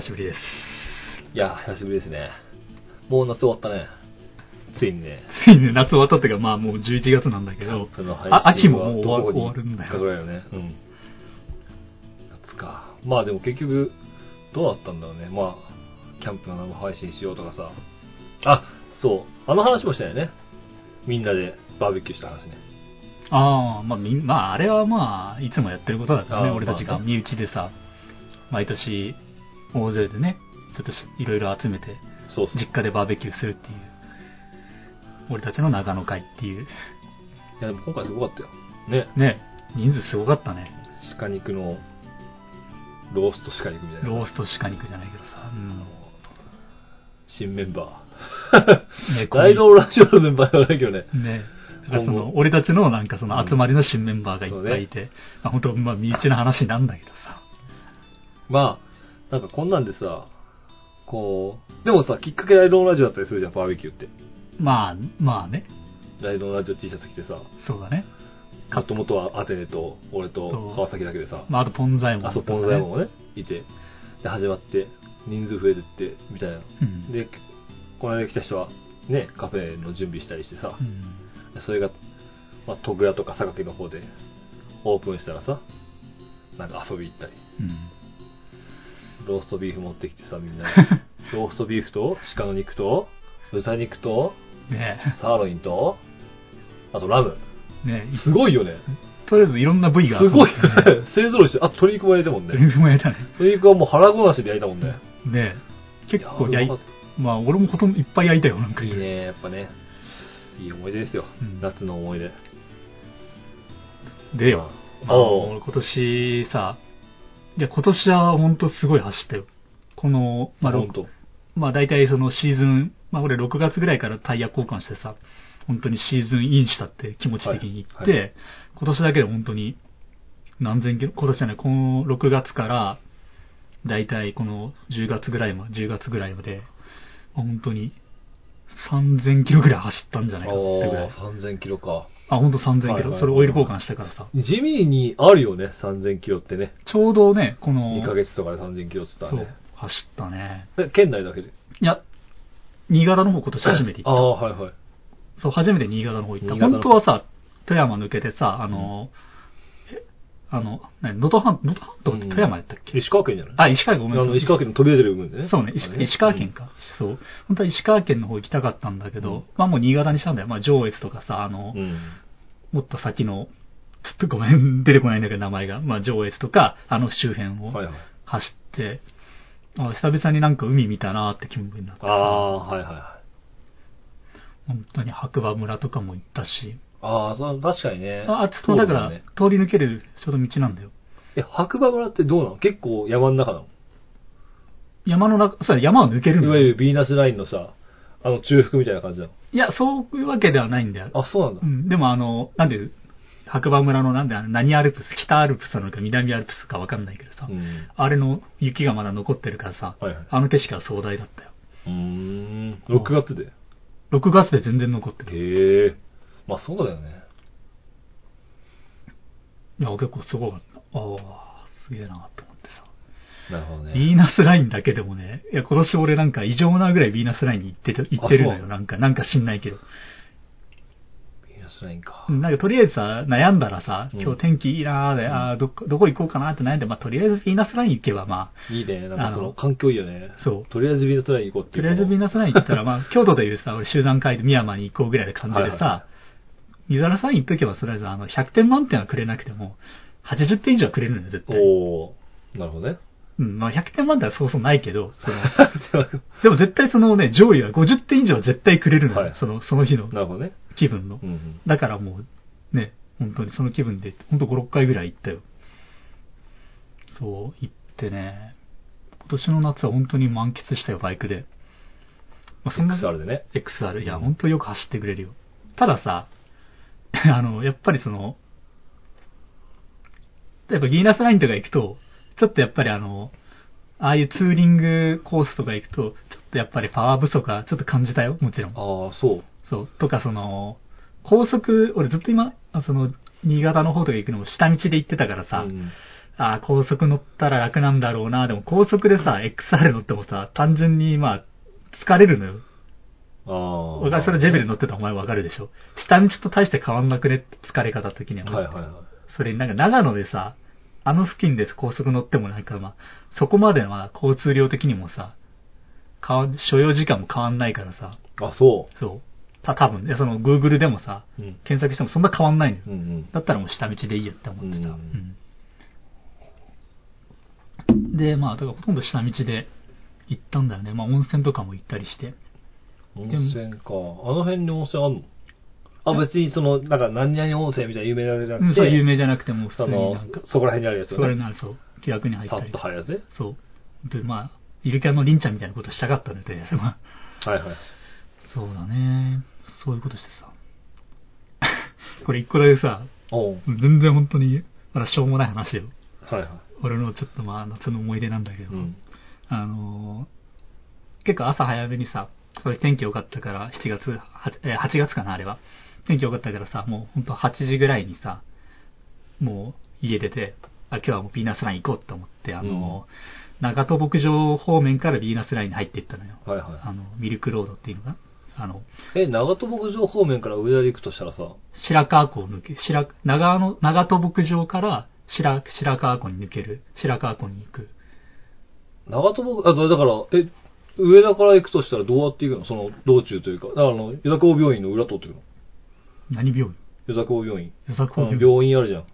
久しぶりです。いや、久しぶりですね。もう夏終わったね。ついにね。ついにね夏終わったっていうか、まあもう11月なんだけど、あ秋ももう終わ終わるんだよかぐらいよね。うん。夏か。まあでも結局、どうだったんだろうね。まあ、キャンプの生配信しようとかさ。あ、そう。あの話もしたよね。みんなでバーベキューした話ね。ああ、まあみん、まああれはまあ、いつもやってることだからね、俺たちが身内でさ、毎年大勢でね、ちょっとしいろいろ集めて、そうそう。実家でバーベキューするっていう、俺たちの長野会っていう、いやでも今回すごかったよ。ね。ね、人数すごかったね。鹿肉の、ロースト鹿肉みたいな。ロースト鹿肉じゃないけどさ、うん。新メンバねー。大道ラジオのメンバーではないけどね。ね。だからそ今の、俺たちのなんかその集まりの新メンバーがいっぱいいそて、まあ本当、まあ身内の話なんだけどさ。まあ、なんかこんなんでさ、こう、でもさ、きっかけライドンラジオだったりするじゃん、バーベキューって。まあ、まあね。ライドンラジオ T シャツ着てさ、そうだね。もともとはアテネと俺と川崎だけでさ、まああとポンザイモンあそこポンザイモンもね、いて、で、始まって、人数増えてって、みたいな。うん。で、この間来た人は、ね、カフェの準備したりしてさう、ん。でそれが、まあ、戸倉とか榊の方でオープンしたらさ、なんか遊び行ったり、うん。ローストビーフ持ってきてさ、みんなで。ローストビーフと、鹿の肉と、豚肉と、ねサーロインと、あとラム。え。ねえ。すごいよね。とりあえずいろんな部位がすごい。勢ぞろいして、あと鶏肉も焼いたもん鶏ね。肉も焼いたね。鶏肉はもう腹ごなしで焼いたもんね。ねえ。結構焼いいやうまあ俺もほとんどいっぱい焼いたよ、なんか。いいね、やっぱね。いい思い出ですよ。うん夏の思い出。でよ。まあ、俺今年さ、いや今年は本当すごい走ったよ。この、まあ、ろほんと。まあ大体そのシーズン、まあ俺6月ぐらいからタイヤ交換してさ、本当にシーズンインしたって気持ち的に言って、はいはい今年だけで本当に何千キロ、今年じゃない、この6月から大体この10月ぐらいまで、10月ぐらいまで、まあ本当に3000キロぐらい走ったんじゃないかってぐらい。ああ、3000キロか。あ、本当3000キロ、はいはいはいそれオイル交換したからさ。地味にあるよね、3000キロってね。ちょうどね、この、2ヶ月とかで3000キロって言ったそう走ったね。え、県内だけで？いや、新潟の方今年初めて行った。ああ、はいはい。そう、初めて新潟の方行った。本当はさ、富山抜けてさ、あの、えあの、何、能登半、能登半島って富山やったっけ、石川県じゃない？あ、石川県ごめんなさい。あの、石川県の飛び出てる部分でね。そうね石、石川県か。そう。本当は石川県の方行きたかったんだけど、うんまあもう新潟にしたんだよ。まあ上越とかさ、あの、うん。もっと先の、ちょっとごめん、出てこないんだけど名前が。まあ上越とか、あの周辺をはいはい。走って、あ久々になんか海見たなーって気分になってああ、はいはいはい。本当に白馬村とかも行ったし、ああ、そう、確かにね。あ、あっちとだから、通り抜けるちょうど道なんだよ。え、白馬村ってどうなの？結構山の中なの？山の中、そうだ山を抜けるんい。わゆるビーナスラインのさ、あの中腹みたいな感じなの？いや、そういうわけではないんだよ。あ、そうなんだう。ん、でもあの、なんで、白馬村のなんで、あの何アルプス、北アルプスなのか南アルプスかわかんないけどさ、うん。あれの雪がまだ残ってるからさ、はいはいあの景色は壮大だったよ。うーん。6月で？6月で全然残ってる。へえ。まあそうだよね。いや、結構すごかった。ああ、すげえなと思ってさ。なるほどね。ビーナスラインだけでもね、いや、今年俺なんか異常なぐらいビーナスラインに行ってて行ってるのよ。あそうなんか、なんか知んないけど。ビーナスラインか。うんなんかとりあえずさ、悩んだらさ、うん今日天気いいなーで、あーどっかどこ行こうかなって悩んで、まあとりあえずビーナスライン行けば、まいいね。なんかそあのの環境いいよね。そうとりあえずビーナスライン行こうっあ、ていう。とりあえずビーナスライン行ったら、まあ京都でいうさ、俺集団会で宮山に行こうぐらいの感じではいはいさ、水原さん行っとけば、とりあえずあの、100点満点はくれなくても、80点以上はくれるのよ、絶対。おー。なるほどね。うん、まあ100点満点はそうそうないけど、その、でも絶対そのね、上位は50点以上は絶対くれるのよ、はいその、その日のなるほどね。気分の。うんうん。だからもう、ね、本当にその気分で、本当5、6回ぐらい行ったよ。そう、行ってね、今年の夏は本当に満喫したよ、バイクで。まあ、そんな XR でね。XR。いや、うん本当よく走ってくれるよ。たださ、あの、やっぱりその、やっぱギーナスラインとか行くと、ちょっとやっぱりあの、ああいうツーリングコースとか行くと、ちょっとやっぱりパワー不足はちょっと感じたよ、もちろん。ああ、そう。そう。とか、その、高速、俺ずっと今、あその、新潟の方とか行くのも下道で行ってたからさ、うんああ、高速乗ったら楽なんだろうな。でも高速でさ、XR 乗ってもさ、単純にまあ、疲れるのよ。ああ。俺がそれジェベル乗ってたらお前わかるでしょ？下道と大して変わんなくねって疲れ方的には。はいはいはい。それになんか長野でさ、あの付近で高速乗ってもなんかまあ、そこまでは交通量的にもさ、変わん、所要時間も変わんないからさ、あ、そそう。た、多分ね、その Google でもさ、う。うん。検索してもそんな変わんないのよ。うんうん。だったらもう下道でいいやって思ってた。ううんで、まあ、だからほとんど下道で行ったんだよね。まあ温泉とかも行ったりして。温泉か。あの辺に温泉あんの？あ、別にその、なんか何々温泉みたいな有名なやつじゃう、なんくて、そう有名じゃなくても普通にそのなんか、、そこら辺にあるやつそよね。れならそう、気楽に入っさったりと入るやつね。そう。で、まあ、イルキャンのリンちゃんみたいなことしたかったので、まあはいはい。そうだね。そういうことしてさ。これ一個だけさ、おう全然本当に、まだしょうもない話よ。はいはい。俺のちょっとまあ夏の思い出なんだけど、うん。あのー結構朝早めにさ、それ天気良かったから、7月、8, えー8月かな、あれは。天気良かったからさ、もうほんと8時ぐらいにさ、もう家出て、あ、今日はもうビーナスライン行こうと思って、あのー長戸牧場方面からビーナスラインに入っていったのよ。はいはい。あの、ミルクロードっていうのが、あの、え、長戸牧場方面から上田で行くとしたらさ、白川湖を抜け、白、長野、長戸牧場から白、白川湖に抜ける、白川湖に行く。長戸牧、あ、だだから、え、上田から行くとしたらどうやって行くの？その道中というか。だからあの、湯田港病院の裏通ってくの何病院？湯田港病院。与田港病院。病院あるじゃん。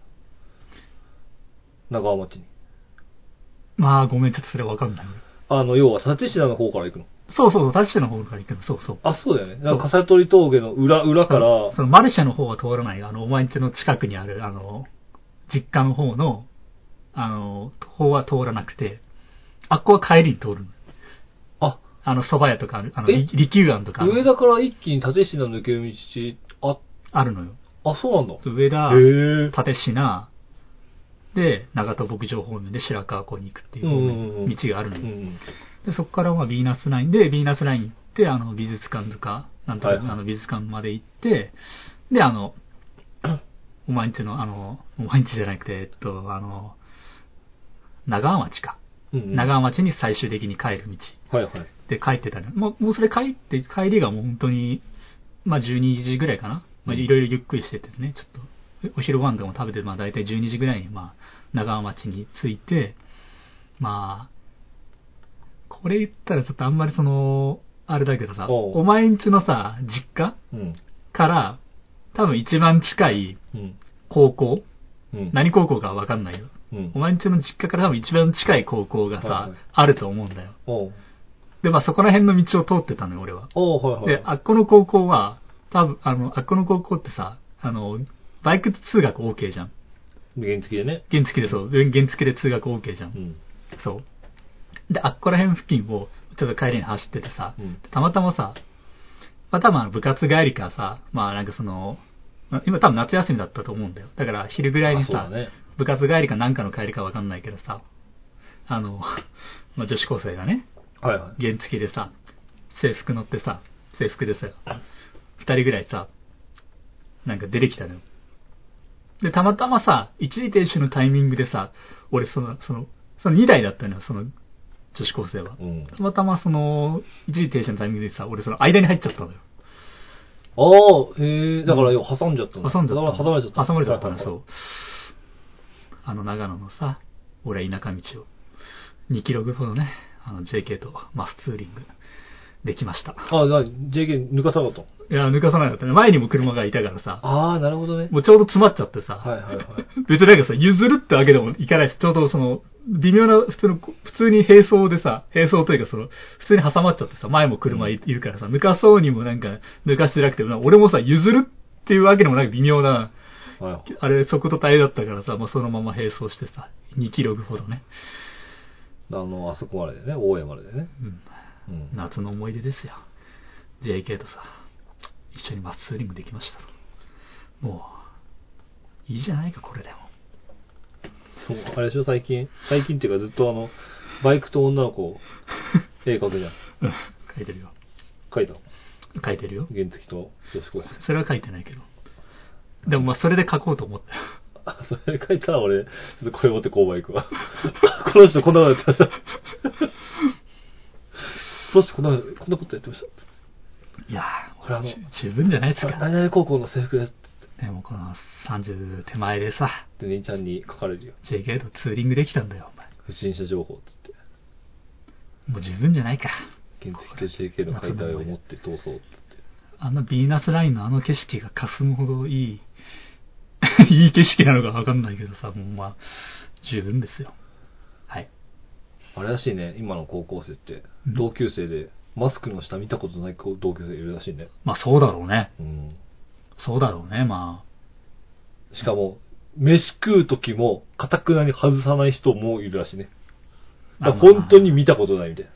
長川町に。まあ、ごめん、ちょっとそれわかんない。あの、要は、立科の方から行くの。そうそうそう、立シの方から行くの。そうそう。あ、そうだよね。だから、笠取峠の裏、裏から、そのマルシェの方は通らない。あの、お前んちの近くにある、あの、実家の方の、あの、方は通らなくて、あっこは帰りに通るの。あ、あの、蕎麦屋とかある、あの、え？り利休庵とか上田から一気に立科の抜け道、あ、あるのよ。あ、そうなんだ。上田、へえ。立科、で、長戸牧場方面で白川湖に行くっていう方うんうんうん面道があるのよ。うん。で、そこからまあビーナスラインで、ビーナスライン行って、あの、美術館とか、なんとか、はいはいあの、美術館まで行って、で、あの、お前んちの、あの、お前んちじゃなくて、えっと、あの、長川町か。うんうん長川町に最終的に帰る道はいはい。で帰ってたの。もう、もうそれ帰って、帰りがもう本当に、まあ12時ぐらいかな。まあうんいろいろゆっくりしててね、ちょっと、お昼ご飯とかも食べて、まあ大体12時ぐらいに、まあ、長川町に着いて、まあ、これ言ったらちょっとあんまりその、あれだけどさ、お前んちのさ、実家うん。から、多分一番近いうん。高校うん。何高校かわかんないよ。うんお。前んちの実家から多分一番近い高校がさ、あると思うんだよ。で、まあそこら辺の道を通ってたのよ、俺は。おいはい。で、あっこの高校は、多分、あの、あっこの高校ってさ、あの、バイク通学 OK じゃん。原付でね。原付でそう、原付で通学 OK じゃん。うん。そう。で、あっこら辺付近を、ちょっと帰りに走っててさ、うんたまたまさ、まあ多分部活帰りかさ、まあなんかその、まあ今多分夏休みだったと思うんだよ。だから昼ぐらいにさ、ね。部活帰りかなんかの帰りかわかんないけどさ、あの、まあ女子高生がね、はいはい。原付でさ、制服乗ってさ、制服でさ、二人ぐらいさ、なんか出てきたのよ。で、たまたまさ、一時停止のタイミングでさ、俺その、その、その二台だったのよ、その女子高生は。うん。たまたまその、一時停止のタイミングでさ、俺その間に入っちゃったのよ。ああ、へえ、だから挟んじゃったの挟んじゃった挟まれちゃった。挟まれちゃったの、そう。あの長野のさ、俺は田舎道を、2キロほどね、あの JK とマスツーリングできました。あ、な JK 抜かさなかったいや、抜かさなかったね。前にも車がいたからさ、ああ、なるほどね。もうちょうど詰まっちゃってさ、はいはいはい。別になんかさ、譲るってわけでもいかないし、ちょうどその、微妙な、普通の、普通に並走でさ、並走というかその、普通に挟まっちゃってさ、前も車いいるからさ、抜かそうにもなんか、抜かしてなくても、俺もさ、譲るっていうわけでもなく微妙な、はい。あれ、速度帯だったからさ、もうそのまま並走してさ、2キロほどね。あの、あそこまででね、大江まででね。うん。うん。夏の思い出ですよ。JK とさ、一緒にマスツーリングできましたと。もう、いいじゃないか、これでも。そう、あれでしょ、最近？最近っていうかずっとあの、バイクと女の子、絵描くじゃん。うん書いてるよ。描いた？の書いてるよ。原付と女子高生。それは書いてないけど。でもまあ、それで書こうと思ったよ。あそれ書いたら俺、ちょっとこれ持って購買行くわ。この人こんなことやってました。この人こんな、こんなことやってました。いやこれあのー、十分じゃないですか。何々高校の制服ですでもこの30手前でさ、って兄ちゃんに書かれるよ。JK とツーリングできたんだよ、お前。不審者情報っつって。もう十分じゃないか。原付と JK の解体を持って逃走っつって。あのビーナスラインのあの景色が霞むほどいい、いい景色なのかわかんないけどさ、もうまあ、十分ですよ。はい。あれらしいね、今の高校生って、うん同級生で、マスクの下見たことない同級生いるらしいね。まあそうだろうね。うん。そうだろうね、ましかも、飯食う時も、かたくなに外さない人もいるらしいね。あ。だから本当に見たことないみたいな。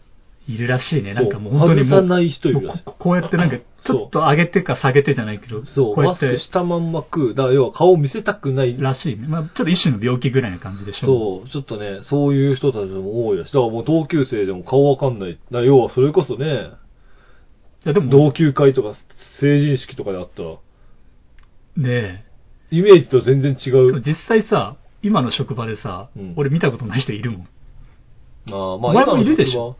いるらしいね。なんかもう本当にもう、外さない人いるらしいここうやってなんか、ちょっと上げてか下げてじゃないけど、そう、こうやってマスク、したまんま食う。だから要は顔を見せたくない。らしいね。まあちょっと一種の病気ぐらいな感じでしょ。そう、ちょっとね、そういう人たちも多いらしい。だからもう同級生でも顔わかんない。だから要はそれこそね、いやでも、同級会とか成人式とかであったら、ねイメージと全然違え、でもう。実際さ、今の職場でさ、うん俺見たことない人いるもん。あーまあお前もいるでしょ今の職場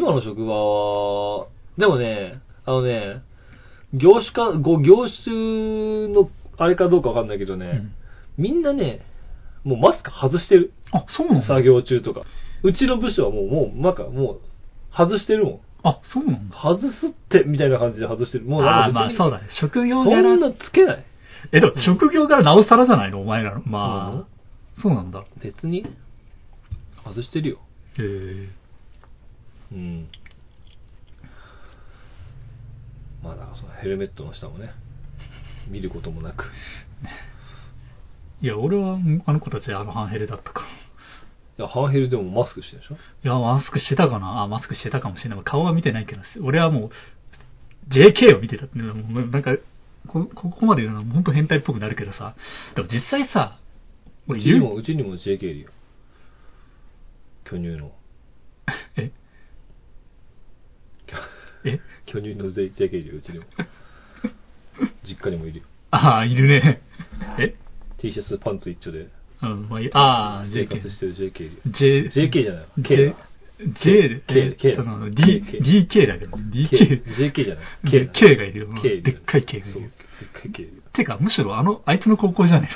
は、でもね、あのね、業種か、ご業種のあれかどうかわかんないけどね、うんみんなね、もうマスク外してる。あ、そうなんだ。作業中とか。うちの部署はもう、もう、なんかもう、外してるもん。あ、そうなんだ。外すって、みたいな感じで外してる。もうああー、なんか別にまあそうだね。職業そ柄ん、なつけない。え、でも職業柄なおさらじゃないの？お前らの。まあ、そうなんだ。別に、外してるよ。へえ。うん。まあだからそのヘルメットの下もね、見ることもなく。いや、俺は、あの子たちあのハンヘルだったから。いや、ハンヘルでもマスクしてるでしょ？いや、マスクしてたかな？あ、マスクしてたかもしれない。顔は見てないけど、俺はもう、JK を見てたっていうのはもうなんか、こここまで言うのは本当変態っぽくなるけどさ、でも実際さ、うちにも、うちにも JK いるよ。巨乳の。ええ？巨乳の JK いるよ、うちにも。実家にもいるよ。ああ、いるね。え？T シャツ、パンツ一丁でうん、まあいい、ああ、生 JK 活。してる JK いるよ。J、JK じゃない K J だ、J で、K えその、K D、K DK だけど、K DK。JK じゃない K, だ K がいるよ。K いるでっかい K がいそう、るでっかい K いるよ。てか、むしろあの、あいつの高校じゃね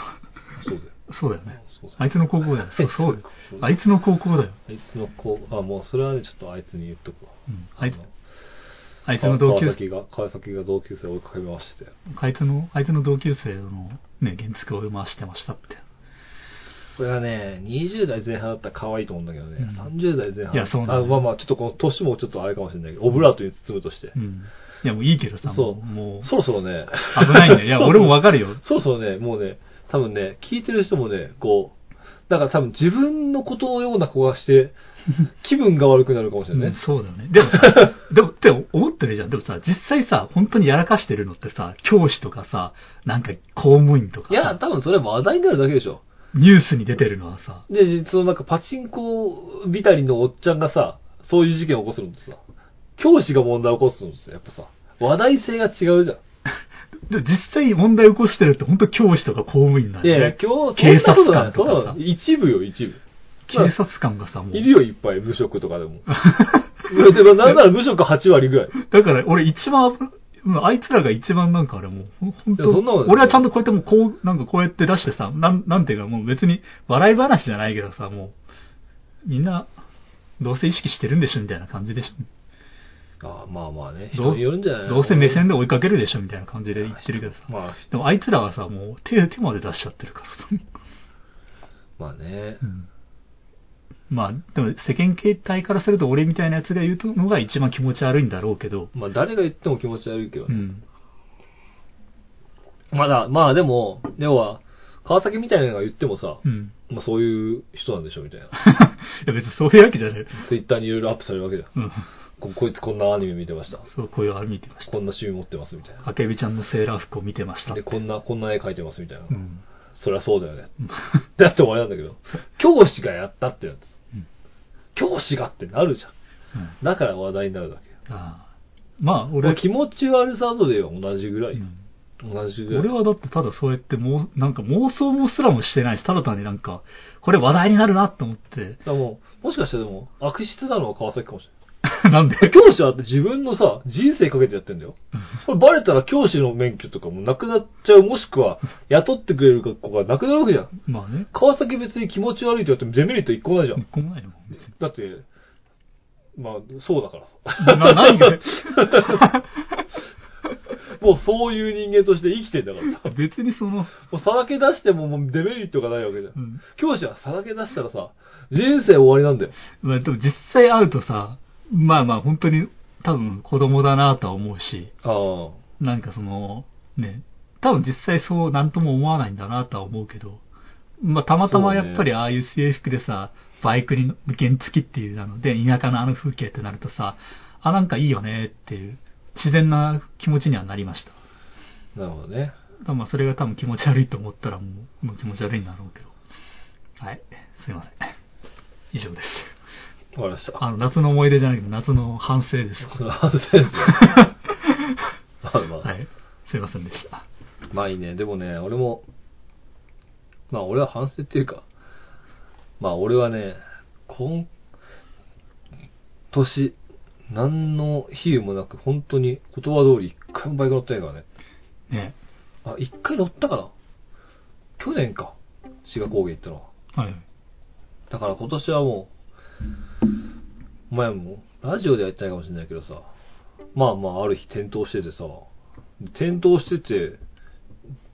そうだよ。えの。そうだよねそうそう。あいつの高校だよ。そう、そうだよ。あいつの高校だよ。あいつの子、あ、もうそれはね、ちょっとあいつに言っとくわ。うんあいつのあいつの同級生、川崎が、川崎が同級生を追いかけ回して。あいつの、あいつの同級生のね、原付を回してましたって。これがね、20代前半だったら可愛いと思うんだけどね、うん30代前半。いやそうなんだよあまあまあ、ちょっとこの年もちょっとあれかもしれないけど、オブラートに包むとしてう。ん。いや、もういいけどさ、そうもう、そろそろね、危ないんだよ。いや、俺もわかるよ。そろそろね、もうね、多分ね、聞いてる人もね、こう、だから多分自分のことのような子がして、気分が悪くなるかもしれないね。うんそうだよね。でも さ、でも、って思ってるじゃん。でもさ、実際さ、本当にやらかしてるのってさ、教師とかさ、なんか公務員とかさいや、多分それ話題になるだけでしょ。ニュースに出てるのはさ、で、そのなんかパチンコビタリのおっちゃんがさ、そういう事件を起こすのってさ、教師が問題を起こすのってやっぱさ、話題性が違うじゃん。で実際問題起こしてるって本当教師とか公務員なんいやいや今日、警察官とかさ一部よ、一部。警察官がさ、もう。いるよ、いっぱい、無職とかでも。でも、なんなら無職8割ぐらい。だから俺一番あいつらが一番なんかあれもう、ほんほんいやそんなことない俺はちゃんとこうやってもうこう、なんかこうやって出してさ、なん、なんていうかもう別に笑い話じゃないけどさ、もう、みんな、どうせ意識してるんでしょみたいな感じでしょ。ああまあまあね、どう人によるんじゃないどうせ目線で追いかけるでしょみたいな感じで言ってるけどさ。まあ、でもあいつらはさ、もう手、手まで出しちゃってるからさ。まあねう。んまあ、でも世間形態からすると俺みたいなやつが言うのが一番気持ち悪いんだろうけど、まあ誰が言っても気持ち悪いけどね。うん。まだ、まあでも、要は、川崎みたいなのが言ってもさ、うん。まあそういう人なんでしょみたいな。いや別にそういうわけじゃない。ツイッターにいろいろアップされるわけじゃん。うん。ここいつこんなアニメ見てました。そう、こういうあれ見てました。こんな趣味持ってますみたいな。あけびちゃんのセーラー服を見てました。で、こんな、こんな絵描いてますみたいな。うん。そりゃそうだよね。うんだって終わりなんだけど、教師がやったってやつ。うん教師がってなるじゃん。うんだから話題になるだけ。ああまあ、俺俺、気持ち悪さ度では同じぐらい。うん同じぐらい。俺はだってただそうやってもう、なんか妄想もすらもしてないし、ただ単になんか、これ話題になるなって思って、だもう、もしかしてでも、悪質なのは川崎かもしれない。なんで？教師はだって自分のさ、人生かけてやってんだよ。これバレたら教師の免許とかもなくなっちゃう、もしくは雇ってくれる子がなくなるわけじゃん。まあね。川崎別に気持ち悪いって言われてもデメリット一個もないじゃん。こんないの別にだって、まあ、そうだからさ。な、何 がもうそういう人間として生きてんだからさ。別にその、もうさらけ出してももうデメリットがないわけじゃん。うん。教師はさらけ出したらさ、人生終わりなんだよ。まあでも実際会うとさ、まあまあ本当に多分子供だなとは思うし。なんかその、ね、多分実際そうなんとも思わないんだなとは思うけど、まあたまたまやっぱりああいう制服でさ、バイクに原付きっていうなので、田舎のあの風景ってなるとさ、あ、なんかいいよねっていう、自然な気持ちにはなりました。なるほどね。まあそれが多分気持ち悪いと思ったらもうもう気持ち悪いんだろうけど。はい。すいません。以上です。わかりました。あの、夏の思い出じゃなくて夏の反省です。その反省ですね。まあまあ、はい。すいませんでした。まあいいね。でもね、俺も、まあ俺は反省っていうか、まあ俺はね、今年、何の比喩もなく、本当に言葉通り一回もバイク乗ってないからね。ね。あ、一回乗ったかな？去年か。志賀高原行ったのは。はい。だから今年はもう、お前も、ラジオでは言ってないかもしれないけどさ、まあまあある日転倒しててさ、転倒してて、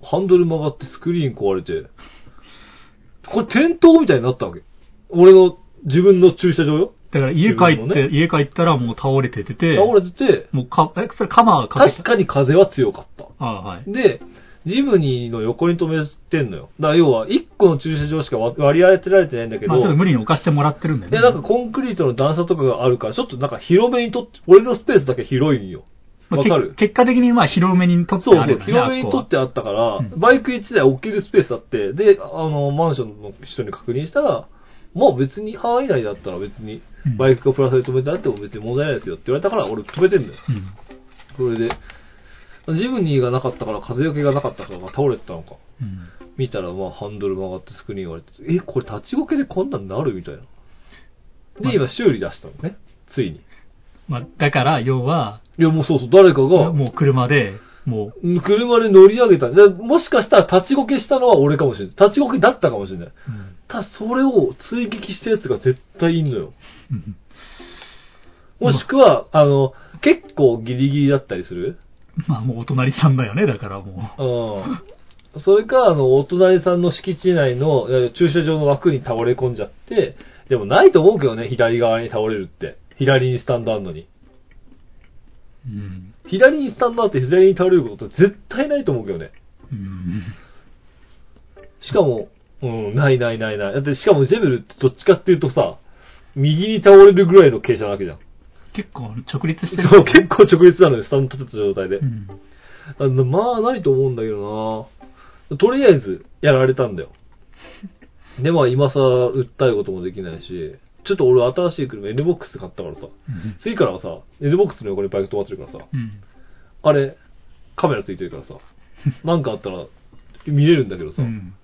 ハンドル曲がってスクリーン壊れて、これ転倒みたいになったわけ。俺の自分の駐車場よ。だから家帰って、家帰ったらもう倒れててて、倒れてて、もうか、え、それカマーかけ確かに風は強かった。ああ、はい。で、ジムニーの横に止めてんのよ。だから要は、1個の駐車場しか割り当てられてないんだけど、まあちょっと無理に置かしてもらってるんだよね。で、なんかコンクリートの段差とかがあるから、ちょっとなんか広めにとって、俺のスペースだけ広いんよ。まあわかる？け結果的にまあ広めにとってそうそう、あるよね。広めにとってああったから、うんバイク1台置けるスペースあって、で、あの、マンションの人に確認したら、もう別に範囲内だったら別にうん、バイクがプラスで止めてあっても別に問題ないですよって言われたから、俺止めてんだよ。こはそれで、ジムニーがなかったから、風よけがなかったから倒れてたのか。うん。うん。見たら、まあ、ハンドル曲がってスクリーン割れて、え、これ立ちこけでこんなんなるみたいな。まあで、今修理出したのね。ついに。まあ、だから、要は、いや、もうそうそう、誰かが、もう車で、もう、車で乗り上げた。でもしかしたら立ちこけしたのは俺かもしれない。立ちこけだったかもしれない。うんただ、それを追撃したやつが絶対いんのよ。うんもしくは、あの、結構ギリギリだったりする まあもうお隣さんだよね、だからもうん。それか、あの、お隣さんの敷地内の駐車場の枠に倒れ込んじゃって、でもないと思うけどね、左側に倒れるって。左にスタンドあんのに。う。うん。左にスタンドあって左に倒れること絶対ないと思うけどね。うん。しかも、うん、ないないないない。だってしかもジェベルってどっちかっていうとさ、右に倒れるぐらいの傾斜なわけじゃん。結構直立してる。そう、結構直立なのよ、スタンド立てた状態でう。ん。あのまあ、ないと思うんだけどなとりあえず、やられたんだよ。で、まあ、今さ、訴えることもできないし、ちょっと俺新しい車 NBOX 買ったからさ、うん次からはさ、NBOX の横にバイク止まってるからさ、うん。あれ、カメラついてるからさ、なんかあったら見れるんだけどさ、うん。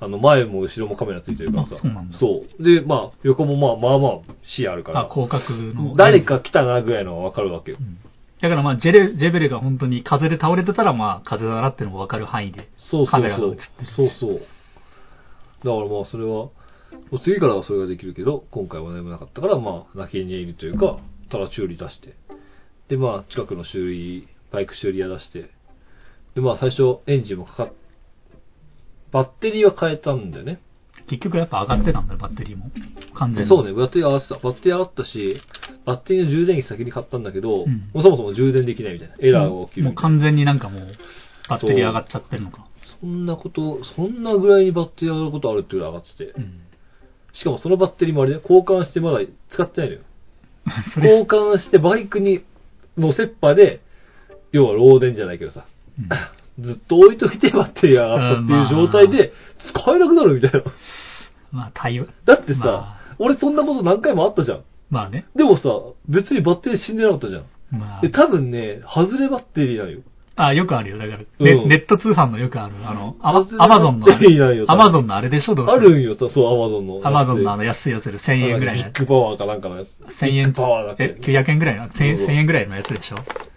あの、前も後ろもカメラついてるからさ、あそうなんだそうで、まあ、横もまあ、まあまあ、視野あるかあ、ら、広角の。誰か来たなぐらいのがわかるわけよう。ん。だからまあ、ジェレ、ジェベレが本当に風で倒れてたら、まあ、風だなってのが分かる範囲で。そうそうそうカメラが映ってる。そうそう。だからまあそれは、次からはそれができるけど、今回は何もなかったから、まあ泣きにいるというか、ただ修理出して。でまあ近くの修理、バイク修理屋出して。でまあ最初エンジンもかかっ、バッテリーは変えたんだよね。結局やっぱ上がってたんだよ、バッテリーも。完全に。そうね、バッテリー上がってた。バッテリー上がったし、バッテリーの充電器先に買ったんだけど、うんもうそもそも充電できないみたいな。エラーが起きるもう。完全になんかもう、バッテリー上がっちゃってるのか。そんなこと、そんなぐらいにバッテリー上がることあるっていうぐらい上がってて。うん。しかもそのバッテリーもあれね、交換してまだ使ってないのよ。交換してバイクに、のセッパで、要は漏電じゃないけどさ、うんずっと置いといてバッテリーが上がったっていう状態で、使えなくなるみたいな。まあ、対応。だってさ、まあ俺そんなこと何回もあったじゃん。まあね。でもさ、別にバッテリー死んでなかったじゃん。まあで、、多分ね、外れバッテリーなのよ。あ、よくあるよ。だから、ねうんネット通販のよくある。あの、アマアマゾンのあいないアマゾンのあれでしょどうせあるんよ、そう、アマゾンの。アマゾンのあの安いやつで1000円ぐらいのやビッグパワーかなんかのやつ。つ。1000円ビッグパワーだっえ、け。900円ぐらいの、1000そうそう1000円ぐらいのやつでしょ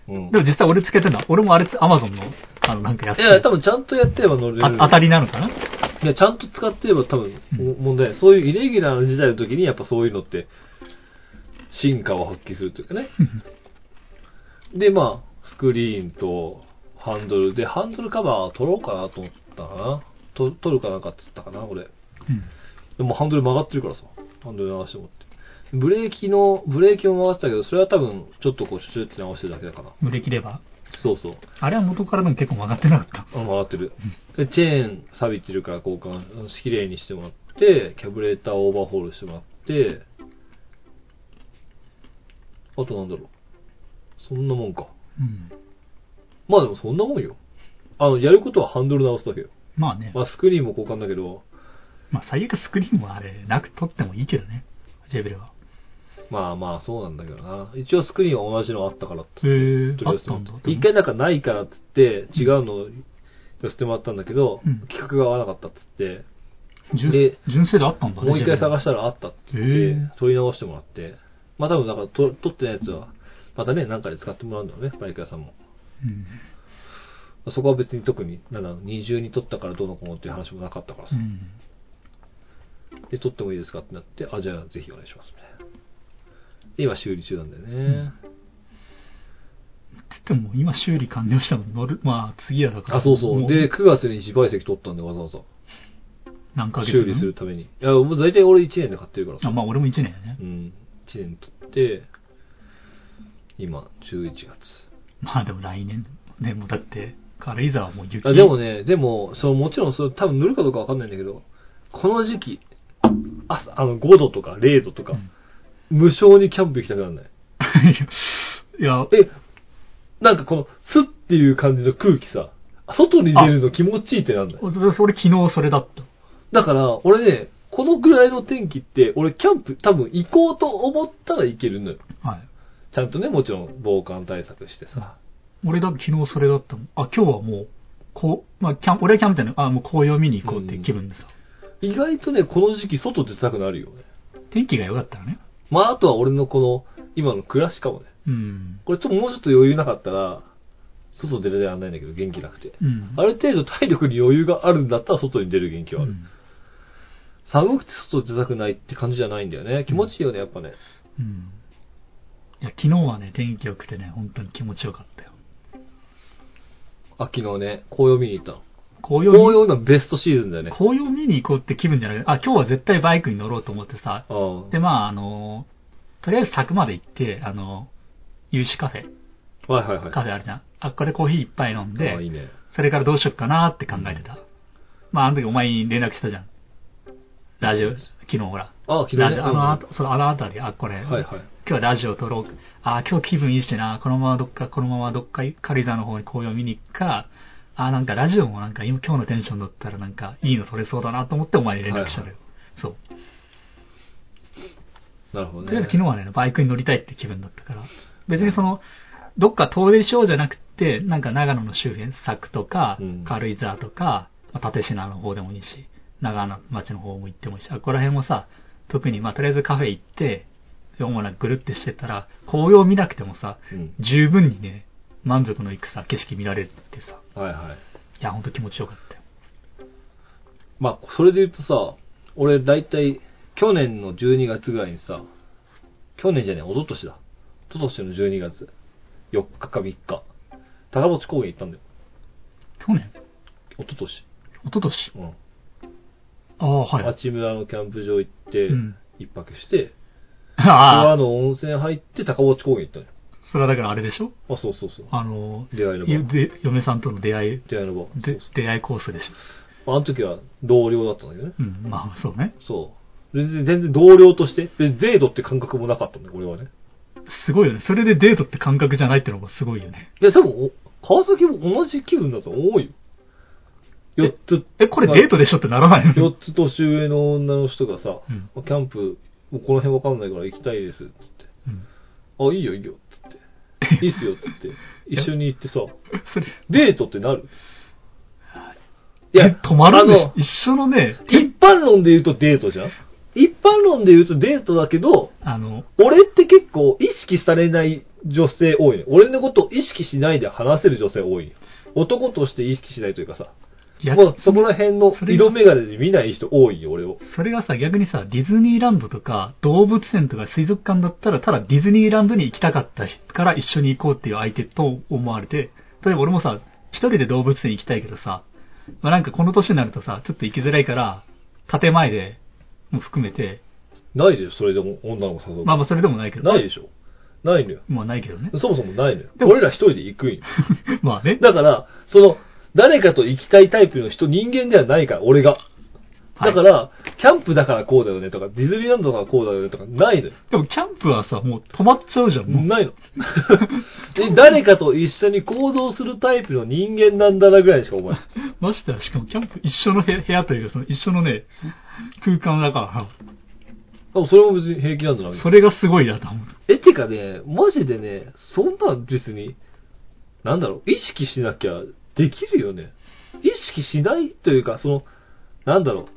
うん。でも実際俺つけてんのは、俺もあれ、アマゾンの、あの、なんか安い。いや、多分ちゃんとやってれば乗れる。あ当たりなのかな？いや、ちゃんと使ってれば多分、も問題ない。そういうイレギュラーな時代の時に、やっぱそういうのって、進化を発揮するというかね。で、まあ、スクリーンとハンドルで、ハンドルカバー取ろうかなと思ったかな。と取るかなんかって言ったかな、俺。うん。でもハンドル曲がってるからさ、ハンドル流してもって。ブレーキの、ブレーキも回ってたけど、それは多分、ちょっとこう、シュッて直してるだけだかな。ブレーキレバそうそう。ー。あれは元からでも結構曲がってなかった。あ、回ってる。で、チェーン錆びてるから交換、きれいにしてもらって、キャブレーターオーバーホールしてもらって、あとなんだろう。そんなもんか。うん。まあでもそんなもんよ。あの、やることはハンドル直すだけよ。まあね。まあスクリーンも交換だけど、まあ最悪スクリーンもあれ、なく取ってもいいけどね。ジェベルは。まあまあそうなんだけどな。一応スクリーンは同じのあったからってへーとりあえ一回なんかないからっって、違うのを寄せてもらったんだけど、うん企画が合わなかったっって、純で純正であったんだね。もう一回探ししたらあったって言っへてー、取り直してもらって、まあ多分だからと取ってないやつは、またね、なんかで使ってもらうんだろうね、バイク屋さんも。うん。そこは別に特に、なんだ二重に取ったからどうのこうのっていう話もなかったからさ。うん。で、取ってもいいですかってなって、あ、じゃあぜひお願いします、みたいな。で今修理中なんだよね。つっても今修理完了したの乗る、まあ次はだから。あ、そうそう。もで、9月に自賠責取ったんで、わざわざ。何ヶ月修理するために。いや、もう大体俺1年で買ってるからさ。あ、まあ俺も1年やねう。ん。1年取って、今、11月。まあでも来年、でもだって、軽井沢はもう雪。あでもね、でも、そう、もちろん、それ多分塗るかどうかわかんないんだけど、この時期、ああの、5度とか0度とか、うん無償にキャンプ行きたくならない。いや、え、なんかこの、スッっていう感じの空気さ、外に出るの気持ちいいってなんだよ。それ昨日それだった。だから、俺ね、このぐらいの天気って、俺キャンプ多分行こうと思ったら行けるのよ。はい。ちゃんとね、もちろん防寒対策してさ。俺だって昨日それだったもん。あ、今日はもう、こう、まあ、キャン、俺はキャンプ店の、あ、もう紅葉見に行こうっていう気分でさ。意外とね、この時期外出たくなるよね。天気が良かったらね。まあ、あとは俺のこの、今の暮らしかもね。うん。これちょっともうちょっと余裕なかったら、外出れらんないんだけど、元気なくて。うん。ある程度体力に余裕があるんだったら外に出る元気はある。うん。寒くて外出たくないって感じじゃないんだよね。気持ちいいよね、やっぱね。うん。いや、昨日はね、天気良くてね、本当に気持ちよかったよ。あ、昨日ね、紅葉見に行ったの。紅葉見紅葉今ベストシーズンだよね。紅葉見に行こうって気分じゃない。あ、今日は絶対バイクに乗ろうと思ってさ。あで、まあ、あの、とりあえず柵まで行って、あの、有志カフェ、あ。はいはいはい。カフェあるじゃん。あ、ここでコーヒーいっぱい飲んであ、いいね。それからどうしよっかなって考えてた。まあ、あの時お前に連絡したじゃん。ラジオ、昨日ほら。あ、昨日ね。ラジオ、あの、あその、あのあたり、あ、これ、はいはい。今日はラジオ撮ろう。あ、今日気分いいしな。このままどっか、このままどっか、軽井沢の方に紅葉見に行くか。あ、なんかラジオもなんか今今日のテンションだったらなんかいいの撮れそうだなと思ってお前に連絡したのよ。そう。なるほどとりあえずね。昨日はね、バイクに乗りたいって気分だったから。別にその、どっか遠出しようじゃなくて、なんか長野の周辺、佐久とかうん、軽井沢とか、まあ立科の方でもいいし、長野町の方も行ってもいいし、あここら辺もさ、特にまあとりあえずカフェ行って、主なぐるってしてたら、紅葉見なくてもさ、うん。十分にね、満足のいくさ、景色見られるってさ、はいはい。いや、ほんと気持ちよかったよ。まあ、それで言うとさ、俺大体、去年の12月ぐらいにさ、去年じゃねえ、一昨年だ。一昨年の12月、4日か3日、高持公園行ったんだよ。去年？一昨年。一昨年？うん。ああ、はい。八村のキャンプ場行ってうん、一泊して、あ川あ、の温泉入って高持公園行ったのよ。それはだからあれでしょ？あ、そうそうそう。あの、出会いの場。ゆで嫁さんとの出会い、出会いの場。そうでそう出会いコースでしあの時は同僚だったんだけどね。ょ。うん、まあ、そうね。そう。全然、全然同僚として、でデートって感覚もなかったんだよ、俺はね。すごいよね。それでデートって感覚じゃないってのもすごいよね。いや、多分、お川崎も同じ気分だと思うよ。四つ。え、これデートでしょってならないの？四つ年上の女の人がさ、うんキャンプ、もうこの辺わかんないから行きたいです、つって。うんあ、いいよいいよ、つって。いいっすよ、つって。一緒に行ってさ、それ、デートってなる？いや、止まるんでしあの一緒のね、一般論で言うとデートじゃん？一般論で言うとデートだけど、あの、俺って結構意識されない女性多いね。俺のことを意識しないで話せる女性多いよ。男として意識しないというかさ。いやもうそこら辺の色眼鏡で見ない人多いよ、俺を。それがさ、逆にさ、ディズニーランドとか、動物園とか水族館だったら、ただディズニーランドに行きたかった人から一緒に行こうっていう相手と思われて、例えば俺もさ、一人で動物園行きたいけどさ、まあ、なんかこの年になるとさ、ちょっと行きづらいから、建前でも含めて、ないでしょ、それでも女の子誘う。まあまあそれでもないけど、ないでしょ。ないのよ。まあないけどね。そもそもないのよ。俺ら一人で行くんよ。まあね。だから、その、誰かと行きたいタイプの人、人間ではないから、俺が。はいだから、キャンプだからこうだよねとか、ディズニーランドだからこうだよねとか、ないのよ。でもキャンプはさ、もう止まっちゃうじゃん、もう。ないの。で誰かと一緒に行動するタイプの人間なんだなぐらいしか思えない。ましてや、しかもキャンプ一緒の部屋部屋というか、その一緒のね、空間だから、でもそれも別に平気なんだな。それがすごいなと思う。え、てかね、マジでね、そんなん別に、なんだろう、意識しなきゃできるよね。意識しないというか、その、なんだろ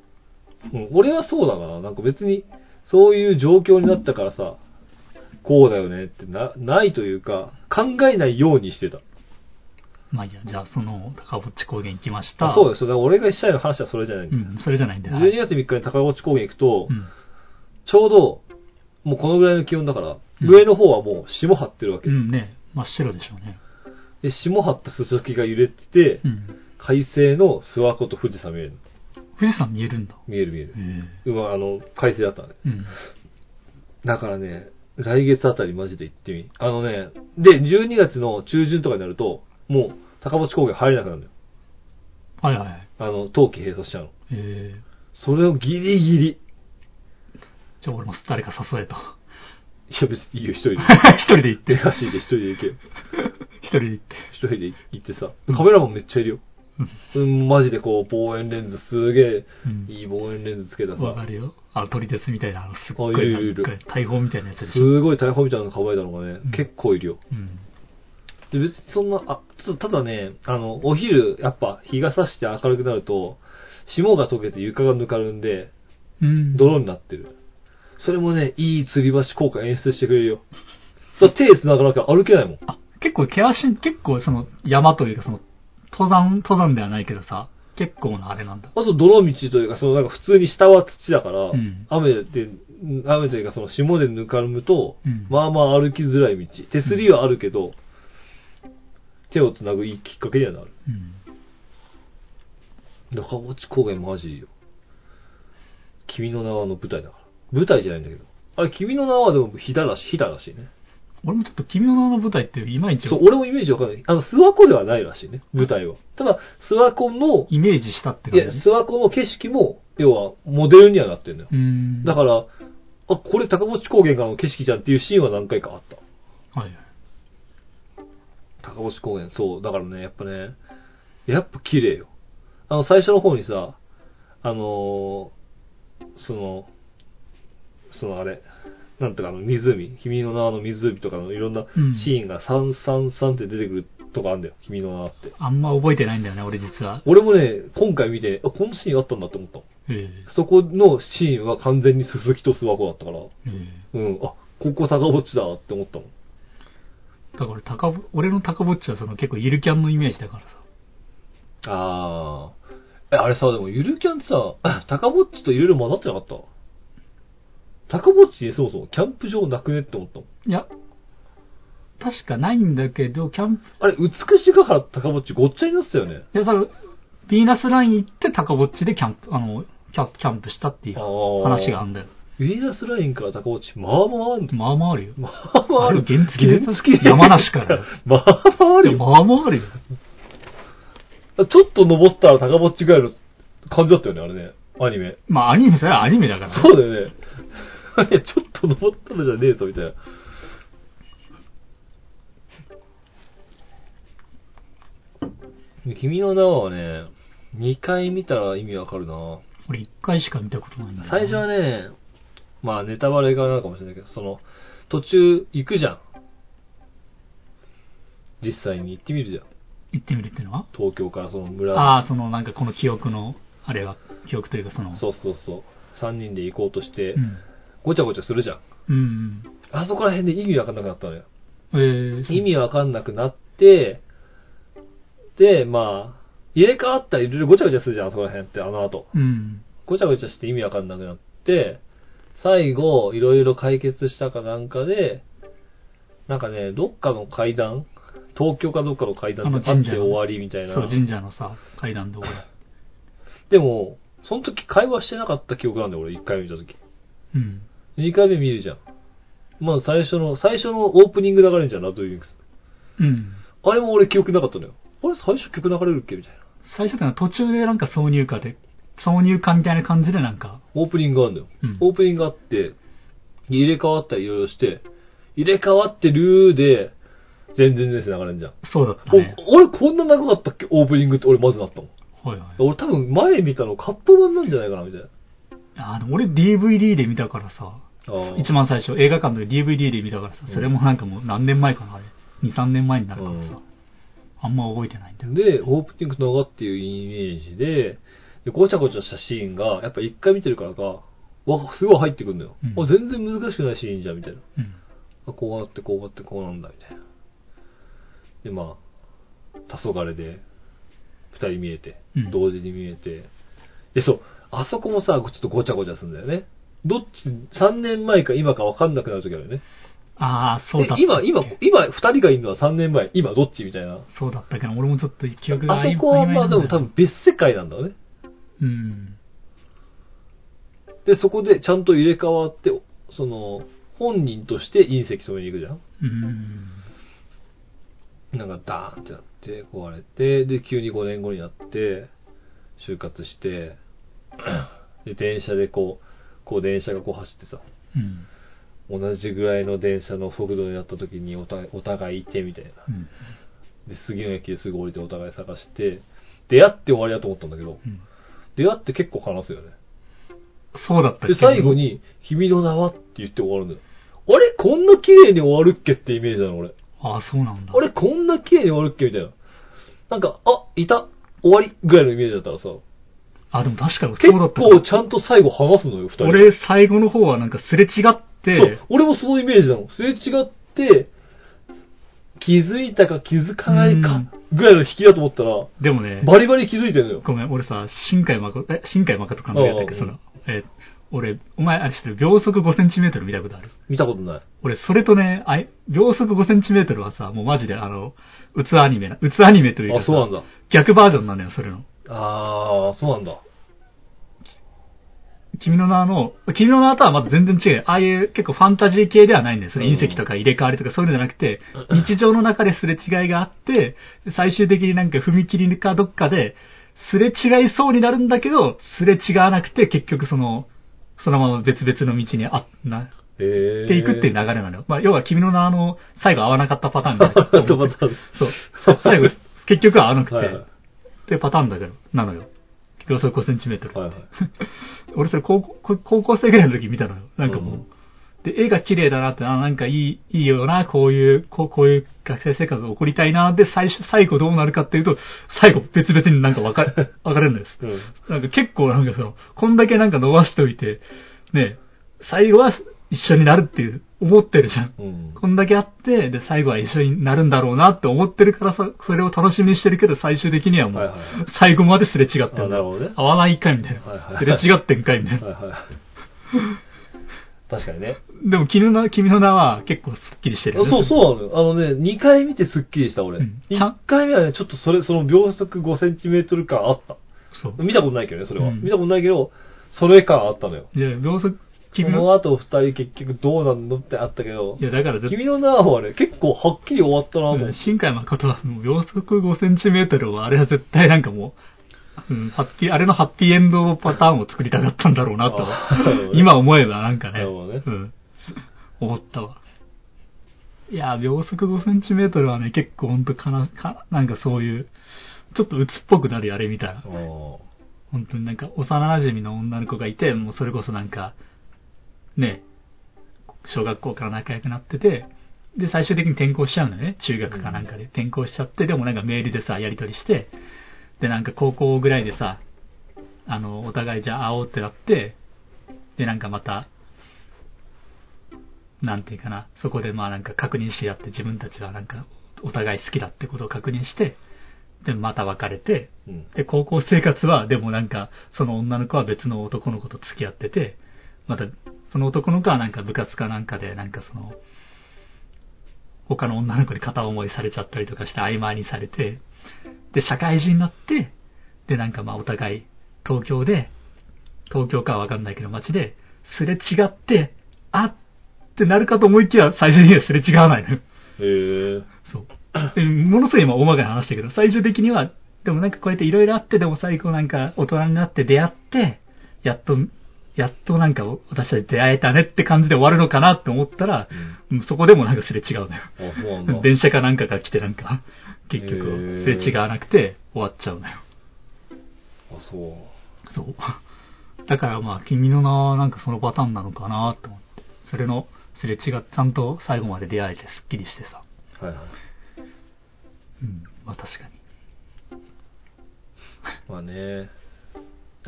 う、うん、俺はそうだな。なんか別に、そういう状況になったからさ、こうだよねってな、ないというか、考えないようにしてた。まあいいや、じゃあその、高ぼっち高原行きました。あそうですよ。だから俺がしたいの話はそれじゃない。うん、それじゃないんだよ。12月3日に高落高原行くと、うん。ちょうど、もうこのぐらいの気温だから、うん上の方はもう霜張ってるわけ。うんね、真っ白でしょうね。で、霜張ったすすきが揺れてて、うん。快晴の諏訪湖と富士山見える。富士山見えるんだ。見える見えるうわ、あの、快晴だったね。うん。だからね、来月あたりマジで行ってみ。あのね、で、12月の中旬とかになると、もう、高持高原入れなくなるのよ。はいはいはい。あの、冬季閉鎖しちゃうの。へえそれをギリギリ。じゃあ俺も誰か誘えと。いや、別にいいよ、一人で。一人で行って。手足で一人で行けよ。一人で行って。一人で行ってさ、カメラマンめっちゃいるよ。うん、マジでこう、望遠レンズすげえ、うんいい望遠レンズつけたさ、わかるよ。あ、撮り鉄みたいな、あの、すっごあいいるいる大砲みたいなやつ。すごい大砲みたいなの構えたのがね、うん結構いるよ。うん。で、別にそんな、あ、ちょっとただね、あの、お昼、やっぱ日が差して明るくなると、霜が溶けて床がぬかるんで、うん。泥になってる。それもね、いい吊り橋効果演出してくれるよ。だ手繋がなきゃ歩けないもん。あ、結構険しい、結構その山というかその、登山、登山ではないけどさ、結構なあれなんだ。まず泥道というか、そのなんか普通に下は土だから、ん雨で、雨というかその霜でぬかるむと、うんまあまあ歩きづらい道。手すりはあるけど、手を繋ぐいいきっかけにはなる。うん。中落高原マジいいよ。君の名はの舞台だから。舞台じゃないんだけど。あれ、君の名はでも飛騨らしい、飛騨らしいね。俺もちょっと君の名の舞台っていまいちそう、俺もイメージわかんない。あの、諏訪湖ではないらしいね、舞台は。ただ、諏訪湖の、イメージしたっていや、諏訪湖の景色も、要は、モデルにはなってるのよ。うん。だから、あ、これ高持高原からの景色じゃんっていうシーンは何回かあった。はいはい。高持高原、そう、だからね、やっぱね、やっぱ綺麗よ。あの、最初の方にさ、あのーその、そのあれ、なんとかあの湖、君の名の湖とかのいろんなうんシーンが333って出てくるとかあんだよ、君の名って。あんま覚えてないんだよね、俺実は。俺もね、今回見て、あ、このシーンあったんだって思った。えそこのシーンは完全に鈴木と諏訪湖だったから、ええうん、あ、ここ高持だって思ったもん。えだから高ぼ、俺の高ぼっちはその結構ゆるキャンのイメージだからさ。あー。え、あれさ、でもゆるキャンってさ、高ぼっちといろいろ混ざってなかった？高ぼっちにそもそもキャンプ場なくねって思ったもん。いや、確かないんだけど、キャンプ、あれ、美しが原高ぼっちごっちゃになってたよね。いや、多分ヴィーナスライン行って高ぼっちでキャンプ、あの、キャキャンプしたっていう話があるんだよ。ウィーナスラインから高ぼっち、まあまあある。まあまああるよ。まあまあある。原付で？原付で山梨から まあまああるよ。まあまああるよ。ちょっと登ったら高ぼっちぐらいの感じだったよね、あれね。アニメ。まあアニメ、それはアニメだから。そうだよね。あれ、ちょっと登ったらじゃねえぞ、みたいな。君の名はね、2回見たら意味わかるな俺一回しか見たことないんだよ最初はね、まあネタバレがなるかもしれないけど、その、途中行くじゃん。実際に行ってみるじゃん。行ってみるっていうのは？東京からその村ああ、そのなんかこの記憶の、あれは、記憶というかその、そうそうそう。3人で行こうとして、うん。ごちゃごちゃするじゃん。うんあそこら辺で意味わかんなくなったのよ。うん。えー、意味わかんなくなって、で、まあ、入れ替わったらいろいろごちゃごちゃするじゃん、あそこら辺って、あの後。うん。ごちゃごちゃして意味わかんなくなって、最後、いろいろ解決したかなんかで、なんかね、どっかの階段東京かどっかの階段であって終わりみたいな。そう、神社のさ、階段で俺。でも、その時会話してなかった記憶なんだよ、俺、1回目見た時。うん。2回目見るじゃん。まず最初の、最初のオープニング流れるじゃん、ラッドウィンクス。うん。あれも俺記憶なかったのよ。あれ最初曲流れるっけ？みたいな。最初ってのは途中でなんか挿入歌で、挿入歌みたいな感じでなんか、オープニングがあるんだよ。うんオープニングがあって、入れ替わったりいろいろして、入れ替わってるで、全然全然流れんじゃん。そうだったね。お俺こんな長かったっけ？オープニングって俺まずなったもん。はいはい。俺多分前見たのカット版なんじゃないかな、みたいな。あの、俺 DVD で見たからさ、一番最初映画館で DVD で見たからさ、それもなんかもう何年前かな、あれ。2、3年前になるからさ、うんあんま覚えてないんだよ。で、オープニング長っていうイメージで、でごちゃごちゃしたシーンが、やっぱ一回見てるからか、わ、すごい入ってくるんだよ。うんあ全然難しくないシーンじゃん、みたいな。うん。あこうなって、こうなって、こうなんだ、みたいな。で、まあ、黄昏で、二人見えてうん、同時に見えて。で、そう、あそこもさ、ちょっとごちゃごちゃするんだよね。どっち、3年前か今か分かんなくなる時あるよね。ああ、そうだったえ今、今、今、二人がいるのは3年前、今どっちみたいな。そうだったけど、俺もちょっと記憶があそこはまあでも多分。別世界なんだね。うん。で、そこでちゃんと入れ替わって、その、本人として隕石止めに行くじゃんうん。なんかダーンってなって、壊れて、で、急に5年後になって、就活して、で、電車でこう、こう電車がこう走ってさ、うん。同じぐらいの電車の速度になった時にお互いお互いいてみたいな。うん。で、次の駅ですぐ降りてお互い探して、出会って終わりだと思ったんだけど、うん出会って結構話すよね。そうだったで、最後。に、君の名はって言って終わるんだよ。あれ？こんな綺麗に終わるっけってイメージなの、俺。ああ、そうなんだ。あれ？こんな綺麗に終わるっけみたいな。なんか、あ、いた終わり？ぐらいのイメージだったらさ、あ、でも確かに結そうだった。構ちゃんと最後話すのよ、二人。俺、最後の方はなんかすれ違って、そう、俺もそのイメージなの。すれ違って、気づいたか気づかないかぐらいの引きだと思ったら、でもね、バリバリ気づいてるのよ。ごめん、俺さ、新海誠、え、新海誠監督やったっけ、うんその、え、俺、お前、あれ知ってる秒速5センチメートル見たことある見たことない。俺、それとね、あい秒速5センチメートルはさ、もうマジであの、うつアニメな、うつアニメというかあ、さそうなんだ。逆バージョンなのよ、それの。あー、そうなんだ。君の名の、君の名とはまた全然違う。ああいう結構ファンタジー系ではないんだよ。それうん隕石とか入れ替わりとかそういうのじゃなくて、日常の中ですれ違いがあって、最終的になんか踏切かどっかで、すれ違いそうになるんだけど、すれ違わなくて結局その、そのまま別々の道にあな、へー。っていくっていう流れなのよ。まあ、要は君の名の最後合わなかったパターンみた そう。最後、結局は合わなくて、はいはいってパターンだけど、なのよ。秒速5センチメートル。はいはい。俺それ高校高校生ぐらいの時見たのよ。なんかもう。うんで、絵が綺麗だなって、あ、なんかいい、いいよな、こういう、こうこういう学生生活を送りたいな、で、最初、最後どうなるかっていうと、最後別々になんか分かれ、分かれるんです。うん。なんか結構なんかその、こんだけなんか伸ばしておいて、ね、最後は一緒になるっていう、思ってるじゃん。うん。こんだけあって、で、最後は一緒になるんだろうなって思ってるからさ、それを楽しみにしてるけど、最終的にはもう、はいはい最後まですれ違ってあんだなるほどね合わないんかいみたいな。はいはいすれ違ってんかいみたいな。はいはい。確かにね。でも、君の名、君の名は結構スッキリしてるよね。そう、そうなのよ。あのね、2回見てスッキリした俺。うん1回目はね、ちょっとそれ、その秒速5センチメートル感あった。そう。見たことないけどね、それは。うん見たことないけど、それ感あったのよ。いや、秒速、こ君の、の後2人結局どうなんのってあったけどい、や、だから絶君の名はね、結構はっきり終わったなと思って。新海誠はもう秒速5センチメートルは、あれは絶対なんかもう、うん、ハッピー、あれのハッピーエンドパターンを作りたかったんだろうなとあーなるほど。ね今思えばなんかね、なるほどねうん、思ったわ。いや、秒速5センチメートルはね、結構ほんとかな、か、なんかそういう、ちょっと鬱っぽくなるよあれ見たら。うん本当になんか幼馴染の女の子がいて、もうそれこそなんか、ね、小学校から仲良くなってて、で、最終的に転校しちゃうのね。中学かなんかで転校しちゃって、でもなんかメールでさ、やり取りして、で、なんか高校ぐらいでさ、あの、お互いじゃあ会おうってなって、で、なんかまた、なんていうかな、そこでまあなんか確認し合って自分たちはなんかお互い好きだってことを確認して、で、また別れて、うん。で、高校生活は、でもなんか、その女の子は別の男の子と付き合ってて、また、その男の子はなんか部活かなんかで、なんかその、他の女の子に片思いされちゃったりとかして曖昧にされて、で、社会人になって、で、なんかまあお互い、東京で、東京かはわかんないけど街で、すれ違って、あってなるかと思いきや、最終的にはすれ違わないのよ。へえ。そう。でものすごい今大まかに話したけど、最終的には、でもなんかこうやっていろいろあって、でも最後なんか大人になって出会って、やっと、やっとなんか私たち出会えたねって感じで終わるのかなって思ったら、うんそこでもなんかすれ違うのよ。電車かなんかが来てなんか、結へ局ーすれ違わなくて終わっちゃうのよ。あ、そう。そう。だからまあ、君の名はなんかそのパターンなのかなと思って。それのすれ違って、ちゃんと最後まで出会えてすっきりしてさ。はいはい。うん、まあ確かに。まあね。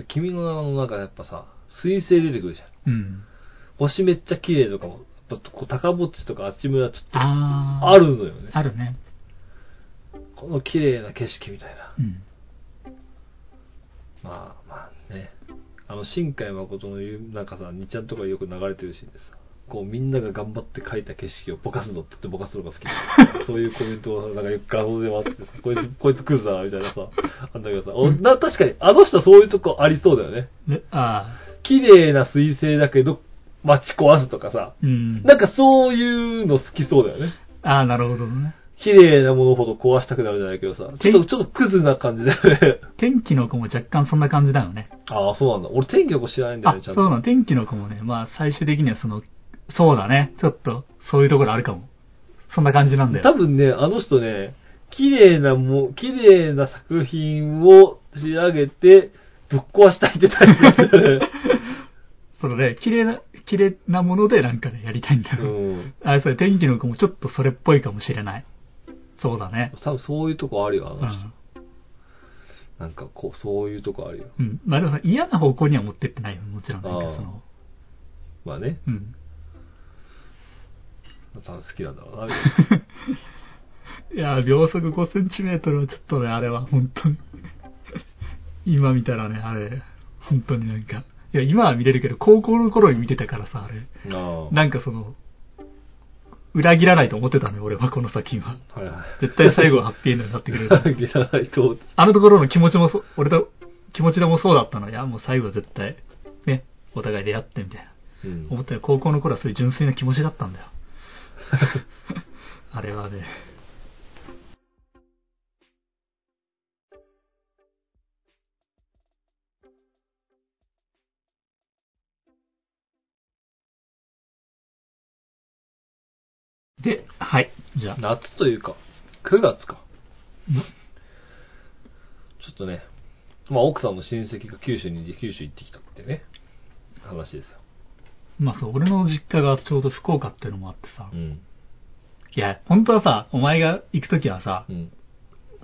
君の名の中やっぱさ、水星出てくるじゃん。うん。星めっちゃ綺麗とかも、やっぱこう高ぼっちとかあっち村ちょっとあるのよね。あるね。この綺麗な景色みたいな。うん。まあまあね。あの、新海誠の言う、なんかさ、2ちゃんとかよく流れてるシーンでさ、こうみんなが頑張って描いた景色をぼかすぞって言ってぼかすのが好き そういうコメントをなんかよく画像でもあってさ、こいつ、こいつ来るな、みたいなさ、あんだけどさ、おな確かに、あの人そういうとこありそうだよね。で、あ綺麗な水星だけど、街壊すとかさ、ーうん。なんかそういうの好きそうだよね。ああ、なるほどね。綺麗なものほど壊したくなるじゃないけどさ、ちょっと、ちょっとクズな感じだよね。天気の子も若干そんな感じだよね。ああ、そうなんだ。俺天気の子知らないんだよね、ちゃんと。あそうなの。天気の子もね、まあ最終的にはその、そうだね。ちょっと、そういうところあるかも。そんな感じなんだよ。多分ね、あの人ね、綺麗なも、綺麗な作品を仕上げて、ぶっ壊したいってタイプ なんだよね。そのね、綺麗な、綺麗なものでなんかね、やりたいんだよ。うん。あ、それ天気の子もちょっとそれっぽいかもしれない。そうだね。多分そういうとこあるよ、あうの人。ん。なんかこう、そういうとこあるよ。うん。まあでもさ嫌な方向には持ってってないよ。もちろん。なんかその、まあね、うん。多分好きなんだろうな。いや、秒速5センチメートルはちょっとね、あれは本当に。今見たらね、あれ、本当になんか。いや、今は見れるけど、高校の頃に見てたからさ、あれ。ああ。なんかその、裏切らないと思ってたね、俺は、この作品は。はいはい。絶対最後はハッピーエンドになってくれる。裏切らないと。あのところの気持ちもそ、俺と気持ちでもそうだったの。いや、もう最後は絶対、ね、お互い出会ってみたいな。うん思ったよ、高校の頃はそういう純粋な気持ちだったんだよ。あれはね。で、はい。じゃあ、夏というか、9月か。んちょっとね、まあ奥さんの親戚が九州に、九州行ってきたってね、話ですよ。まあそう、俺の実家がちょうど福岡っていうのもあってさ。うん。いや、本当はさ、お前が行くときはさ、うん。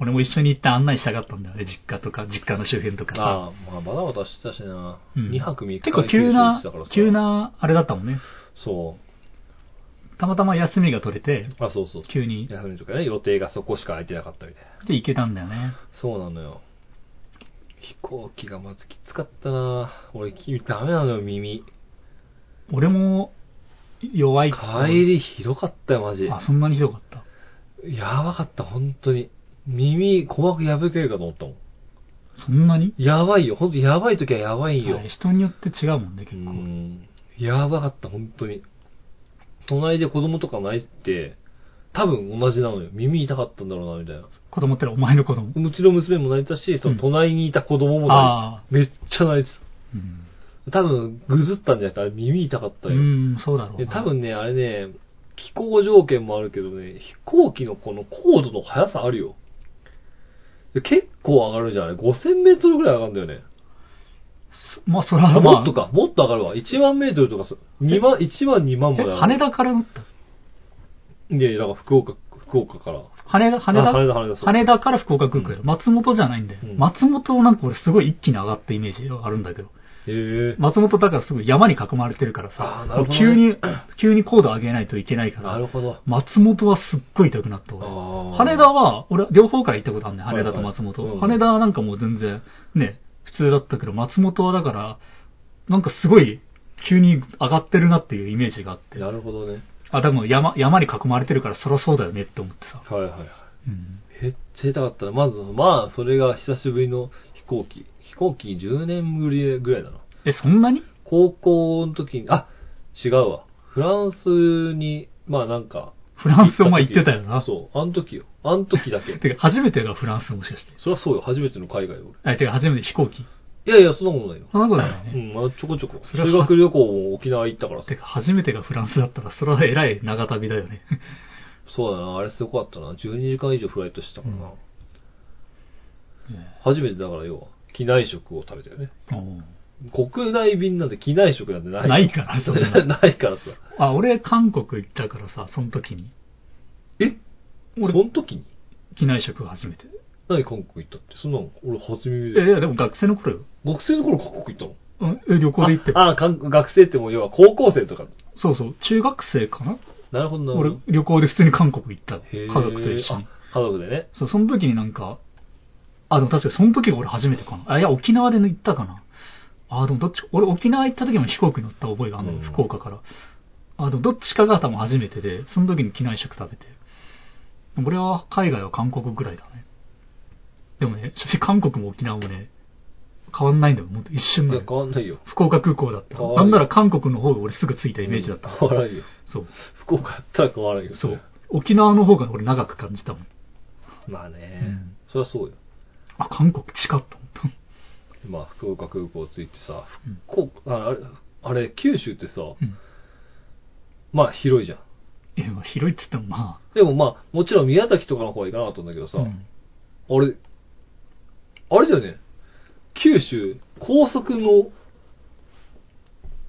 俺も一緒に行って案内したかったんだよね、実家とか、実家の周辺とかさ。ああ、まあバタバタしてたしな。うん2泊3日結構急な急。な、あれだったもんね。そたまたま休みが取れて、う。あ、そうそう。急に、休みとかね、予定がそこしか空いてなかったみたいな。で行けたんだよね。そうなのよ。飛行機がまずきつかったな俺、きダメなのよ、耳。俺も、弱い帰りひどかったよ、マジ。あ、そんなにひどかった？やばかった、本当に。耳、鼓膜破けるかと思ったもん。そんなに？やばいよ、本当やばい時はやばいよはい。人によって違うもんね、う結構。ん。やばかった、本当に。隣で子供とか泣いて、多分同じなのよ。耳痛かったんだろうな、みたいな。子供ってのはお前の子供。うちの娘も泣いてたし、その隣にいた子供もあ泣いてた。めっちゃ泣いてうん。た。多分、ぐずったんじゃなくて、あれ耳痛かったよ。うん、そうだろう。多分ね、あれね、気候条件もあるけどね、飛行機のこの高度の速さあるよ。で結構上がるじゃない ?5000 メートルぐらい上がるんだよね。まあ、それはあ、まあ、もっとか、もっと上がるわ。1万メートルとかそ、2万、1万2万もえ？上がる。羽田から乗った？いいやいや、だから福岡、福岡から。羽田、羽田？あ羽田、羽田、羽田から福岡空港よ。松本じゃないんだよ。うん松本なんか俺すごい一気に上がったイメージがあるんだけど。松本だからすごい山に囲まれてるからさ、あーなるほどね急に、急に高度上げないといけないから、なるほど。松本はすっごい痛くなった羽田は、俺、両方から行ったことあるね。羽田と松本。はいはいうん羽田はなんかもう全然、ね、普通だったけど、松本はだから、なんかすごい、急に上がってるなっていうイメージがあって。なるほどね。あ、でも山、山に囲まれてるからそりゃそうだよねって思ってさ。はいはいはい。うん。めっちゃ痛かったな。まず、まあ、それが久しぶりの飛行機。飛行機10年ぶりぐらいだな。え、そんなに？高校の時に、あ、違うわ。フランスに、まあなんか。フランスお前行ってたよな。そう、あの時よ。あの時だけ。てか、初めてがフランスもしかして。そりゃそうよ。初めての海外俺。あ、てか、初めて飛行機。いやいや、そんなことないよ。そんなことないよね。うん、まあちょこちょこ。それは修学旅行も沖縄行ったからさて。か、初めてがフランスだったら、それは偉い長旅だよね。そうだな、あれすごかったな。12時間以上フライトしてたからな。うん初めてだから要は、機内食を食べたよね。お国内便なんて機内食なんてない。ないからそんなないからさ。あ、俺、韓国行ったからさ、その時に。え俺その時に？機内食を初めて。何韓国行ったって？そんなの俺初耳え、いで。や、でも学生の頃よ。学生の頃韓国行ったの？うんえ、旅行で行って。ああ、韓学生ってもう要は高校生とか。そうそう、中学生かな？なるほどなるほ俺ど。、旅行で普通に韓国行った家族と一緒に。あ家族でね。そう、その時になんか、あ、でも確かにその時が俺初めてかな。あ、いや、沖縄で行ったかな。あ、でもどっち、俺沖縄行った時も飛行機乗った覚えがあるの、うん福岡から。あ、でもどっちかが多分初めてで、その時に機内食食べて。俺は海外は韓国ぐらいだね。でもね、正直韓国も沖縄もね、変わんないんだよ。もう一瞬だよ。変わんないよ。福岡空港だった。なんなら韓国の方が俺すぐ着いたイメージだった。変わらんよ。そう。福岡やったら変わらんよ。そう。沖縄の方が俺長く感じたもん。まあね、うんそりゃそうよ。あ、韓国近っと思った。まあ、福岡空港着いてさ、うん福岡、ああれ、あれ、九州ってさ、うん。まあ広いじゃん。え、まあ広いって言ってもまでもまあ、もちろん宮崎とかの方は行かなかったんだけどあ、さ、うんあれ、あれだよね。九州、高速の、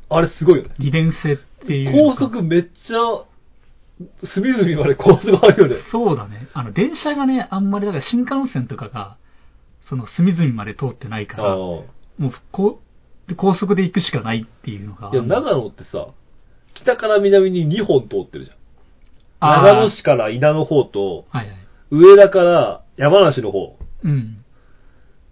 あれすごいよね。利便性っていう高か。速めっちゃ、隅々まで高速あるよね。そうだね。あの、電車がね、あんまり、だから新幹線とかが、その隅々まで通ってないから、もあうこう、高速で行くしかないっていうのが。あ。いや、長野ってさ、北から南に2本通ってるじゃん。あー長野市から稲の方と、はいはい。上田から山梨の方。うん。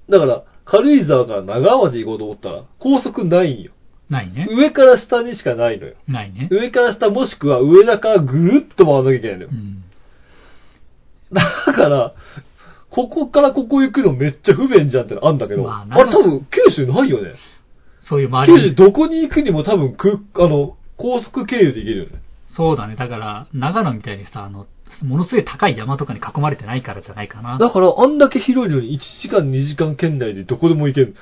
だから、軽井沢から長浜町行こうと思ったら、高速ないんよ。ないね。上から下にしかないのよ。ないね。上から下もしくは上田からぐるっと回らなきゃいけないのよう。ん。だから、ここからここ行くのめっちゃ不便じゃんってのあんだけど、まああれ多分九州ないよね。そういう周九りに。州どこに行くにも多分く、あの、高速経由で行けるよね。そうだね。だから、長野みたいにさ、あの、ものすごい高い山とかに囲まれてないからじゃないかな。だからあんだけ広いのに1時間2時間圏内でどこでも行ける。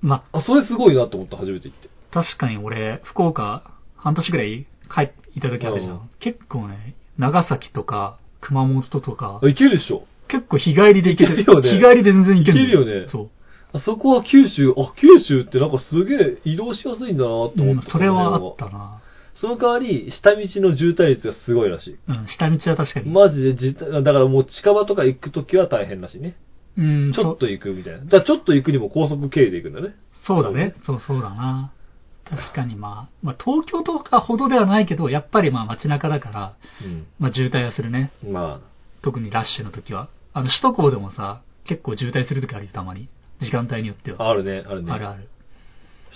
まあ、それすごいなと思った、初めて行って。確かに俺、福岡、半年ぐらい帰っていた時あるじゃうんん。結構ね、長崎とか、熊本とかあ、、行けるでしょ。結構日帰りで行ける。行けるよね日帰りで全然行ける。行けるよねそう。あそこは九州、あ、九州ってなんかすげえ移動しやすいんだなとうん思って、それはあったな。その代わり、下道の渋滞率がすごいらしい。うん、下道は確かに。マジでじ、だからもう近場とか行くときは大変らしいね。うん、ちょっと行くみたいな。だからちょっと行くにも高速経由で行くんだね。そうだね。そうそうだな。確かにまあ、まあ東京とかほどではないけど、やっぱりまあ街中だから、まあ渋滞はするね。うん。ま特にラッシュの時は。あの、首都高でもさ、結構渋滞する時あるよ、たまに。時間帯によってあ、は。あるね、あるね。あるある。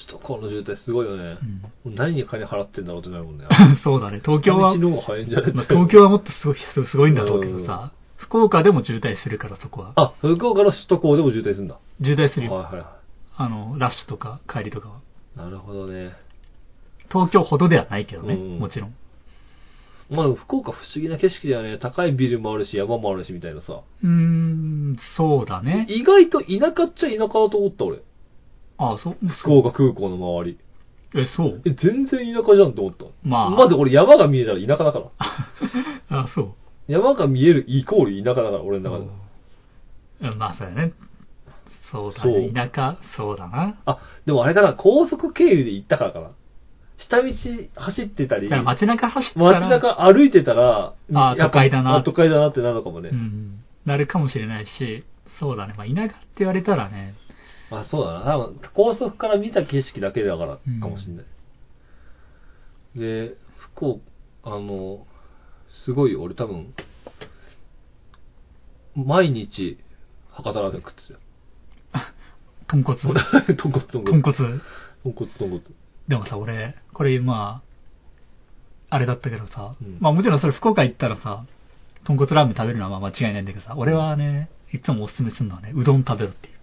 首都高の渋滞すごいよね。もう何に金払ってんだろうってなるもんね。うん。そうだね。東京は、東京はもっとすごい、すごいんだろうけどさ、福岡でも渋滞するから、そこは。あ、福岡から首都高でも渋滞するんだ。渋滞するよ。はいはいはあの、ラッシュとか帰りとかは。い。なるほどね。東京ほどではないけどね、うんもちろん。まあ福岡不思議な景色だよね。高いビルもあるし、山もあるしみたいなさ。うーん、そうだね。意外と田舎っちゃ田舎だと思った俺。あそう、福岡空港の周り。え、そうえ、全然田舎じゃんって思った。まあまず俺山が見えたら田舎だから。あ、そう。山が見えるイコール田舎だから、俺の中で。うんまあ、そうだね。そうだね。田舎、そうだな。あ、でもあれかな、高速経由で行ったからかな。下道走ってたり、だから街中走ったら、街中歩いてたら、あやっぱ都会だなあ都会だなってなるのかもね。うん、なるかもしれないし、そうだね。まあ、田舎って言われたらね、まあそうだな。多分、高速から見た景色だけだからかもしれない。で、福岡、あの、すごいよ俺多分、毎日、博多ラーメン食ってたよ。豚骨？豚骨、豚骨。豚骨？豚骨、豚骨。でもさ、俺、これまあ、あれだったけどさ、うんまあもちろんそれ福岡行ったらさ、豚骨ラーメン食べるのはまあ間違いないんだけどさ、俺はね、いつもおすすめするのはね、うどん食べろっていう。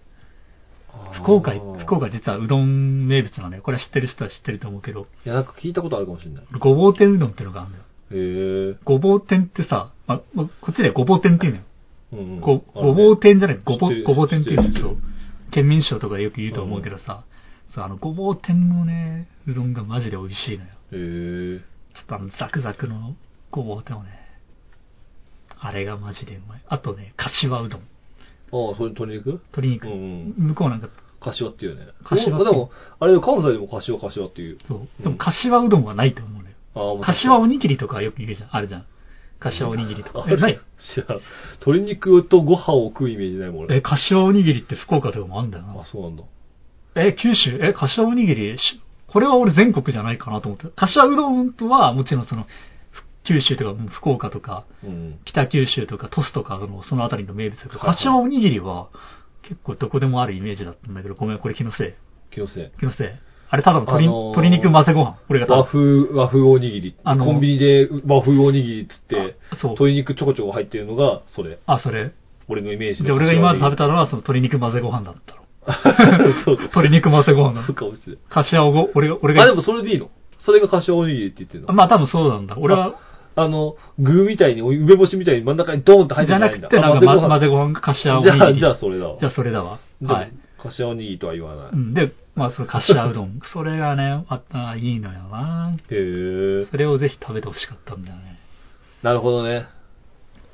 福岡、福岡実はうどん名物なのよ。これ知ってる人は知ってると思うけど、いや、なんか聞いたことあるかもしれない。ごぼう天うどんってのがあるのよ。へえ。ごぼう天ってさ、まあ、まあこっちでごぼう天って言うのよ。うんうんごごぼう天じゃない、ごぼごぼう天って言うんだけど知ってる、県民賞とかでよく言うと思うけどさ、そう、あの、ごぼう天のね、うどんがマジで美味しいのよ。へえ。ちょっとあの、ザクザクのごぼう天をね、あれがマジでうまい。あとね、柏うどん。ああ、それ鶏肉？鶏肉。うんうん向こうなんか、柏っていうね。柏でも、あれ、関西でも柏柏っていう。そう。でも柏うどんはないと思うのよ。ああ、柏おにぎりとかよく言うじゃん。あるじゃん。柏おにぎりとか。え、ない知らん。鶏肉とご飯を食うイメージないもん、俺。え、柏おにぎりって福岡とかもあんだよなあ、。そうなんだ。え、九州？え、柏おにぎり？しこれは俺全国じゃないかなと思って。柏うどんとはもちろんその、ふ九州とかうん福岡とか、うん。北九州とか、鳥栖とかの、そのあたりの名物だけど、はいはい柏おにぎりは、結構どこでもあるイメージだったんだけど、ごめん、これ気のせい。気のせい。気のせい。あれただの鶏,、あのー鶏肉混ぜご飯。俺が和風、和風おにぎり。あのコンビニで和風おにぎりっつって、そう。鶏肉ちょこちょこ入ってるのが、それ。あ、それ。俺のイメージじゃあ俺が今まで食べた。たのは、その 鶏肉混ぜご飯だったの。そうか。鶏肉混ぜご飯だそうかもしれない。柏おご、俺が、俺が、あ、でもそれでいいの？それが柏おにぎりって言ってるの？まあ多分そうなんだ。俺は、あの、具みたいに、梅干しみたいに真ん中にドーンと入ってなだ。じゃないくて、なんかま混ぜご飯が柏おにぎり。じゃあ、じゃあそれだわ。じゃあそれだわ。はい。。柏おにぎりとは言わない。うんで、まあその柏うどん。それがね、またいいのよな。へえ。それをぜひ食べてほしかったんだよね。なるほどね。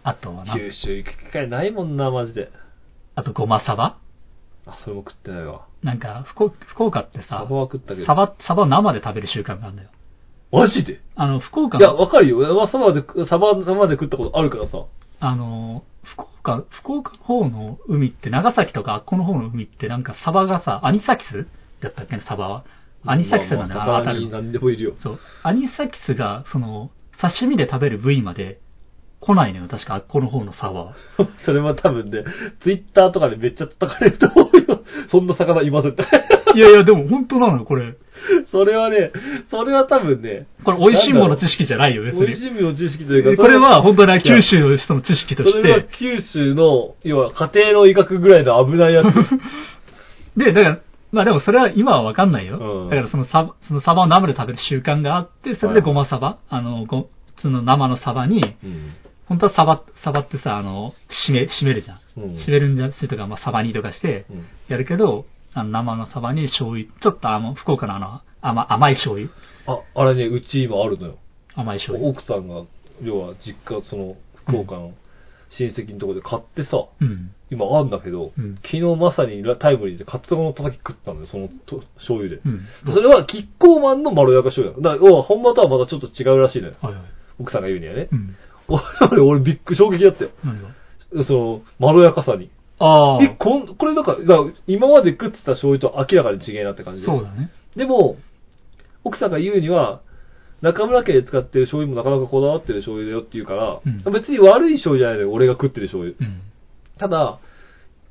あとはな、九州行く機会ないもんな、マジで。あとごまサバあ、それも食ってないわ。なんか、福岡福岡ってさサバ、は食ったけど。サバ、サバを生で食べる習慣があるんだよ。マジで？あの、福岡いや、の、わかるよ。まあ、サバで、サバ生で食ったことあるからさ。あの、福岡、福岡の方の海って、長崎とかあっこの方の海ってなんかサバがさ、アニサキスだったっけ？ね、サバは。アニサキスなんだまあまあ魚に。何でもいるよ。そう。アニサキスが、その、刺身で食べる部位まで来ないのよ、確かあっこの方のサバは。それは多分ね、ツイッターとかでめっちゃ叩かれると思うよ。そんな魚いませんって。いやいや、でも本当なのよ、これ。それはね、それは多分ね、これ、美味しいもの知識じゃないよ、別に。美味しいもの知識というか、これは本当に九州の人の知識としそれはて。九州の、要は家庭の威嚇ぐらいの危ないやつ。で、だから、まあでもそれは今はわかんないよ。うんだからそのサバ、そのサバを生で食べる習慣があって、それでごまサバ、あの、ご、その生のサバに、うん。本当はサバ、サバってさ、あの、締め、締めるじゃん。うん締めるんじゃ、とか、まあサバ煮とかしてうん、やるけど、あの生のサバに醤油、ちょっとあの、福岡のあの、甘甘い醤油。あ、あれね、うち今あるのよ。甘い醤油。奥さんが、要は実家、その、福岡の親戚のところで買ってさ、うん。今あるんだけど、うん昨日まさにタイムリーでカツオのたたき食ったんだよ、そのと醤油で。うん。それはキッコーマンのまろやか醤油なの。だから、本場とはまたちょっと違うらしいのよ。はいはい。奥さんが言うにはねう。ん。俺、俺びっくり、衝撃だったよ。その、まろやかさに。ああ。え、こん、これなんか、だから今まで食ってた醤油と明らかに違えなって感じで。そうだね。でも、奥さんが言うには、中村家で使ってる醤油もなかなかこだわってる醤油だよって言うから、うん別に悪い醤油じゃないのよ、俺が食ってる醤油。うん。ただ、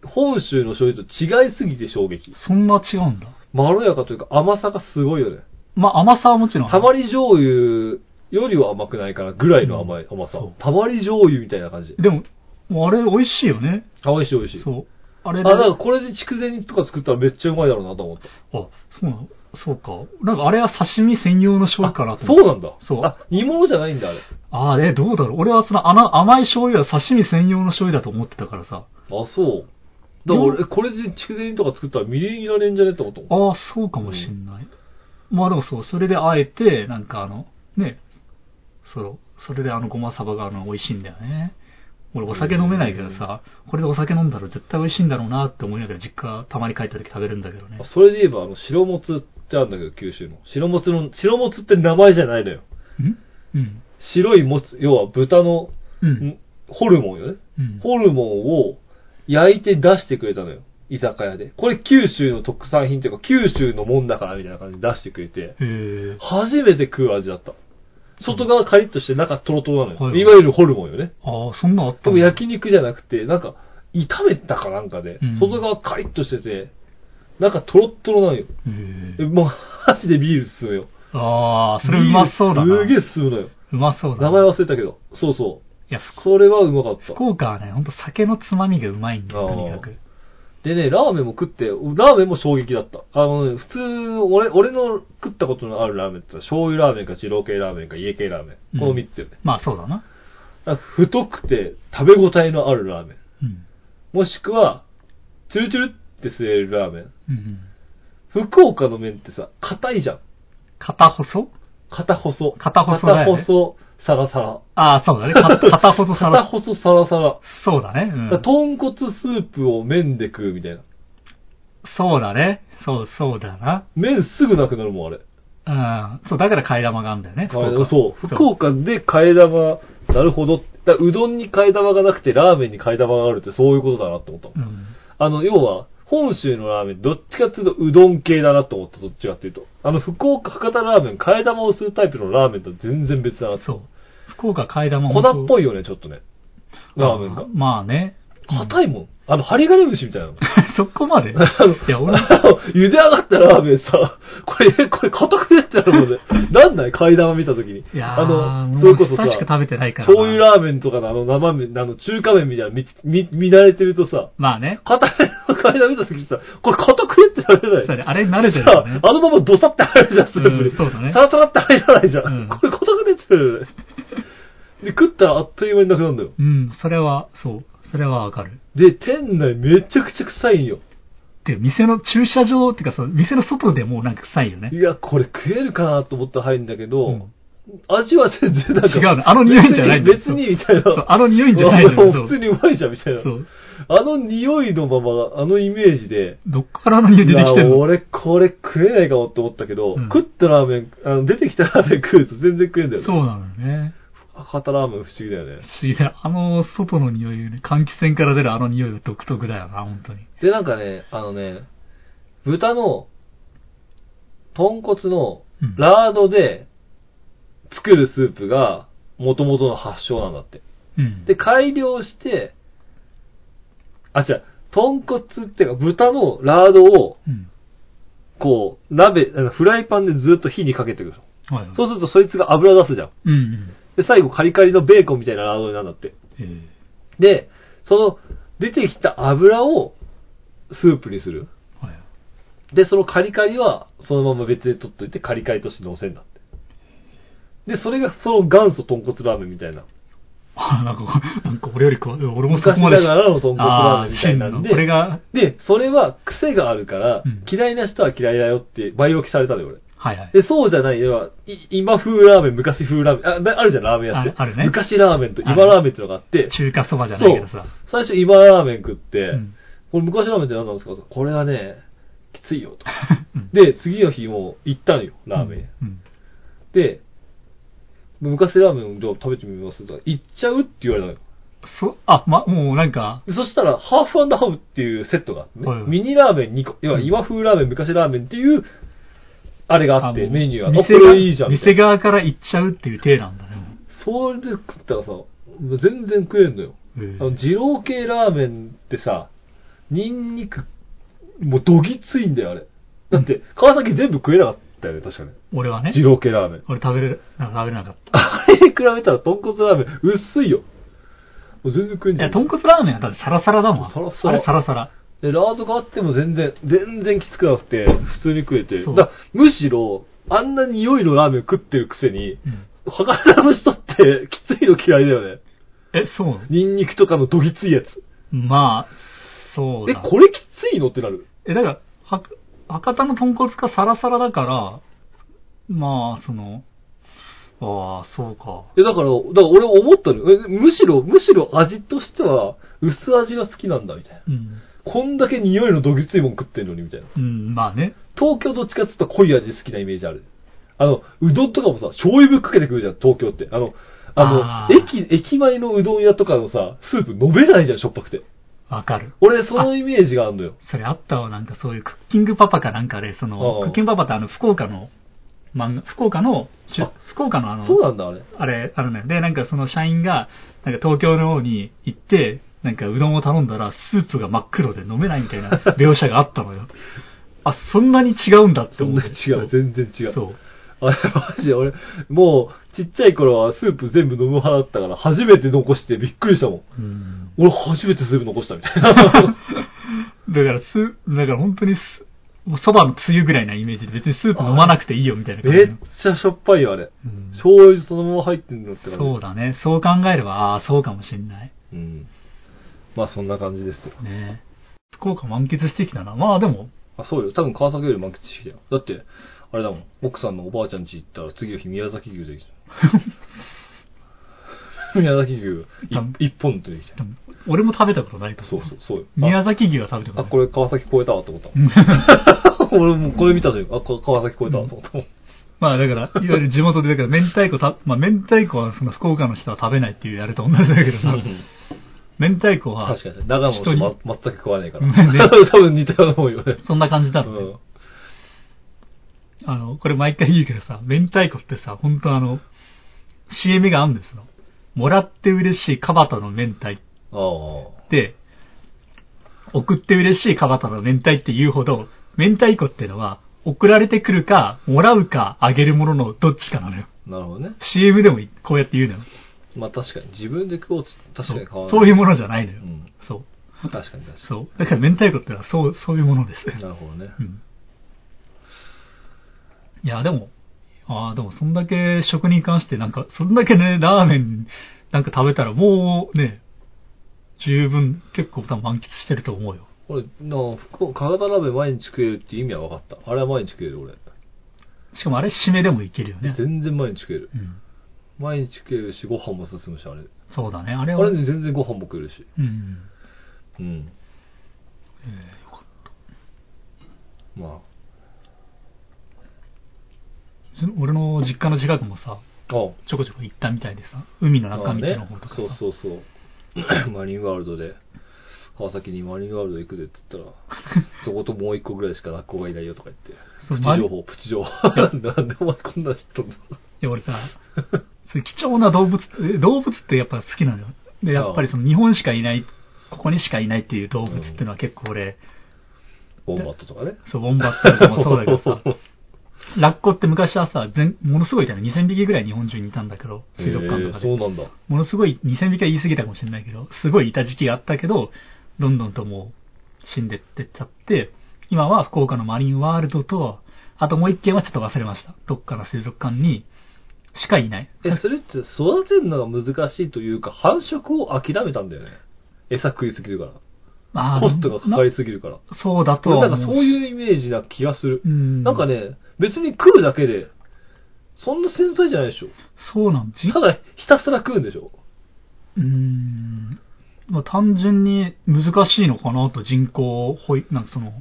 本州の醤油と違いすぎて衝撃。そんな違うんだ。まろやかというか甘さがすごいよね。まあ甘さはもちろん。たまり醤油よりは甘くないからぐらいの甘い、甘さ。たまり醤油みたいな感じ。でも、もうあれ美味しいよね。あ、美味しい美味しい。そう。あれあ、で。だからこれで筑前煮とか作ったらめっちゃうまいだろうなと思った。あ、そうなの？そうか。なんかあれは刺身専用の醤油かなとそ思って。うなんだ。そうあ、煮物じゃないんだ、あれ。ああ、え、どうだろう。俺はそのあの甘い醤油は刺身専用の醤油だと思ってたからさ。あ、そう。だから俺、えこれで筑前煮とか作ったらみりんいらねえんじゃねって思ったもん。ああ、そうかもしんない。まあでもそう、それであえて、なんかあの、ね、その、それであのごまサバがあの美味しいんだよね。俺お酒飲めないけどさ、これでお酒飲んだら絶対美味しいんだろうなって思いながら実家たまに帰った時食べるんだけどねあ。それで言えば、あの、白もつってあるんだけど、九州の。白もつの、白もつって名前じゃないのよ。ん？うん。白いもつ、要は豚の、うん。んホルモンよね。うん。ホルモンを焼いて出してくれたのよ。居酒屋で。これ九州の特産品というか、九州のもんだからみたいな感じで出してくれて、へえ。初めて食う味だった。外側カリッとして中トロトロなのよ。はいいわゆるホルモンよね。ああ、そんなのあった焼肉じゃなくて、なんか、炒めたかなんかで、うん外側カリッとしてて、中トロットロなのよ。へええもう、箸でビール進むよ。ああ、それうまそうだな。すげえ進むのよ。うまそうだな。名前忘れたけど。そうそう。いや、それはうまかった。福岡はね、ほんと酒のつまみがうまいんだよ、とにかく。でね、ラーメンも食って、ラーメンも衝撃だった。あのね、普通、俺、俺の食ったことのあるラーメンって醤油ラーメンか二郎系ラーメンか家系ラーメン。この三つよね。まあそうだな。なんか太くて食べ応えのあるラーメン。うん。もしくは、チュルチュルって吸えるラーメン。うんうん。福岡の麺ってさ、硬いじゃん。片細？片細。片細だよね片細、サラサラ。ああ、そうだね。か 片細さ片ら。細サラサラ。そうだね。うん。豚骨スープを麺で食うみたいな。そうだね。そう、そうだな。麺すぐなくなるもん、あれ。うん。そう、だから替え玉があるんだよね。あそう。福岡で替え玉、なるほど。だうどんに替え玉がなくてラーメンに替え玉があるってそういうことだなって思ったもん。うん。あの、要は、本州のラーメン、どっちかっていうとうどん系だなと思った、どっちかっていうと。あの、福岡博多ラーメン、替え玉をするタイプのラーメンと全然別だな。そう。福岡替え玉粉っぽいいよね、ちょっとね。ラーメンが。まあね。い。硬いもん。あの、針金虫みたいなの。そこまで？いあのや、俺、あの茹で上がったラーメンさ、これ、これ、硬くねってなるもんね。なんだい？替え玉見たときに。いやーあの、それこそさ、久しく食べてないからな醤油ラーメンとかのあの生麺、あの中華麺みたいな見、見、見慣れてるとさ、まあね。硬めの替え玉見たときにさ、これ硬くねってなれない？そうねあれ慣れてるね。あのままドサって入るじゃん、スープに。うんそうだねサラサラって入らないじゃん。うんこれ硬くねってなるよね。で、食ったらあっという間になくなるんだよ。うん、それは、そう。それはわかる。で、店内めちゃくちゃ臭いんよ。で、店の駐車場っていうかさ、店の外でもうなんか臭いよねい。や、これ食えるかなと思って入るんだけど、うん味は全然なんか。違うのあの匂いじゃないんだよ別に、別にみたいな。そうあの匂いじゃないのよそうもう普通にうまいじゃん、みたいな。そう。あの匂いのまま、あのイメージで、どっからあの匂い出てきてるの？いや俺、これ食えないかもって思ったけど、うん食ったラーメン、あの出てきたラーメン食うと全然食えんだよね。そうなのよね。博多ラーメン不思議だよね。不思議だ。あの外の匂いね、換気扇から出るあの匂いは独特だよな、本当に。で、なんかね、あのね、豚の、豚骨のうんラードで作るスープが元々の発祥なんだって。うん。で、改良して、あ、違う、豚骨っていうか豚のラードを、うん。こう、鍋、フライパンでずっと火にかけていくの。はいはい。そうするとそいつが油出すじゃん。うんうん。で、最後カリカリのベーコンみたいなラードになるんだって。えーで、その出てきた油をスープにする。はい。で、そのカリカリはそのまま別で取っといてカリカリとして乗せんだって。で、それがその元祖豚骨ラーメンみたいな。あ、なんか、なんか俺よりこう、俺もそ昔こまで。ながらの豚骨ラーメンみたいなんで。これが、で、それは癖があるから、うん嫌いな人は嫌いだよって前置きされたのよ、俺。はいはい。で、そうじゃない、要はい今風ラーメン、昔風ラーメン、あだあるじゃん、ラーメン屋って。ああるね。昔ラーメンと今ラーメンってのがあって、中華そばじゃないけどさ。最初今ラーメン食って、うん。これ昔ラーメンって何なんですかこれはね、きついよと。うん。で、次の日も行ったのよ、ラーメン。屋。うん。で、昔ラーメンをじゃあ食べてみますと、行っちゃうって言われたのよ。そ、あ、ま、もうなんか、でそしたら、ハーフハーフっていうセットがあってね、はいはい。ミニラーメン2個、要は今風ラーメン、昔ラーメンっていう、あれがあって、メニューが。あ、店これいいじゃん。店側から行っちゃうっていう体なんだね。それで食ったらさ、全然食えんのよ。あの、二郎系ラーメンってさ、ニンニク、もうどぎついんだよ、あれ。だって、川崎全部食えなかったよね、確かに。俺はね二、郎系ラーメン。俺食べれ、なんか食べれなかった。あれに比べたら豚骨ラーメン薄いよ。もう全然食えんいや、じゃん。豚骨ラーメンはだってサラサラだもん。サラサラあれサラサラ。で、ラードがあっても全然、全然きつくなくて、普通に食えて。だむしろ、あんな匂いのラーメン食ってるくせに、うん。博多の人ってきついの嫌いだよね。え、そうなの？ニンニクとかのどぎついやつ。まあ、そうえ、だ。これきついのってなる？え、だから、は博多の豚骨がサラサラだから、まあ、その、ああ、そうか。え、だから、だから俺思ったのよ。えむしろ、むしろ味としては、薄味が好きなんだ、みたいな。うん。こんだけ匂いのどぎついもん食ってんのに、みたいな。うん、まあね。東京どっちかって言ったら濃い味好きなイメージある。あの、うどんとかもさ、醤油ぶっかけてくるじゃん、東京って。あの、あの、駅、駅前のうどん屋とかのさ、スープ飲めないじゃん、しょっぱくて。わかる。俺、そのイメージがあるのよ。それあったわ、なんかそういうクッキングパパかなんかで、その、クッキングパパってあの、福岡の漫画、福岡の、福岡のあの、そうなんだ、あれ。あれ、あるのよ。で、なんかその社員が、なんか東京の方に行って、なんかうどんを頼んだら、スープが真っ黒で飲めないみたいな 描写があったのよ。あ、そんなに違うんだってそん思って。な違う、全然違う。そう。あれ、マジで俺、もう、ちっちゃい頃はスープ全部飲む派だったから、初めて残してびっくりしたもん。うん。俺初めてスープ残したみたいな。だからす、だから本当にす、もう蕎麦のつゆぐらいなイメージで別にスープ飲まなくていいよみたいな感めっ。ちゃしょっぱいよ、あれ。うん醤油そのまま入ってんのって感じ。そうだね。そう考えれば、ああ、そうかもしんない。うん。まあそんな感じですよ。ね福岡満喫してきたな。まあでも、あ、そうよ。多分川崎より満喫してきたよ。だって、あれだもん。奥さんのおばあちゃん家行ったら次の日宮崎牛できた。宮崎牛い一本出てきた。でも俺も食べたことないから。そうそう、そうよ。宮崎牛は食べたことあ、ない。これ川崎超えたわと思った。うん 俺もうこれ見た瞬間、あ、こ川崎超えたわと思ったもん。まあだから、いわゆる地元で、だから明太子た、まあ明太子はその福岡の人は食べないっていうあれと同じだけどさ、明太子は、確かにね。長野の人ま全く食わないから。ね 多分似たようなもんよね。そんな感じだろうね。うん。あの、これ毎回言うけどさ、明太子ってさ、本当あの、CM があるんですよ。もらって嬉しいカバタの明太。で、送って嬉しいカバタの明太って言うほど、明太子ってのは、送られてくるか、もらうか、あげるもののどっちかなのよ。なるほどね。CM でもこうやって言うのよ。まあ確かに。自分で食おうつ確かに変わらない。そういうものじゃないのよ。うん。そう。確かに確かそう。だから明太子ってのはそう、そういうものです。に。なるほどね。うん。いや、でも、ああ、でもそんだけ食に関してなんか、そんだけね、ラーメンなんか食べたらもうね、十分結構多分満喫してると思うよ。俺、なあ、福岡、博多鍋毎日食えるって意味は分かった。あれは毎日食える、俺。しかもあれ締めでもいけるよね。全然毎日食える。うん。毎日食えるし、ご飯も進むし、あれ。そうだね。あれは、あれね、全然ご飯も食えるし。うん。うん。えーよかった。まその俺の実家の近くもさ、あ。あちょこちょこ行ったみたいでさ、海の中道の方とかさ、そうそうそう。マリンワールドで、川崎にマリンワールド行くぜって言ったら、そこともう一個ぐらいしか学校がいないよとか言って。そうプチ情報、プチ情報。なんでお前こんな知っとんのいや、俺さ、そういう貴重な動物、え動物ってやっぱ好きなのよ。で、やっぱりその日本しかいない、ここにしかいないっていう動物っていうのは結構俺、ボンバットとかね。そう、ウォンバットとかもそうだけどさ、ラッコって昔はさ、全ものすごいい？たの。2000匹ぐらい日本中にいたんだけど、水族館とかで。そうなんだ。ものすごい、2000匹は言い過ぎたかもしれないけど、すごいいた時期があったけど、どんどんともう死んでってっちゃって、今は福岡のマリンワールドと、あともう一件はちょっと忘れました。どっかの水族館にしかいない。え、それって育てるのが難しいというか、繁殖を諦めたんだよね。餌食いすぎるから。あーコストがかかりすぎるから。そうだとなんかそういうイメージな気がする。うんなんかね、別に食うだけで、そんな繊細じゃないでしょ。そうなんじただ、ひたすら食うんでしょ。うーん。まあ、単純に難しいのかなと人工保育、なんかその、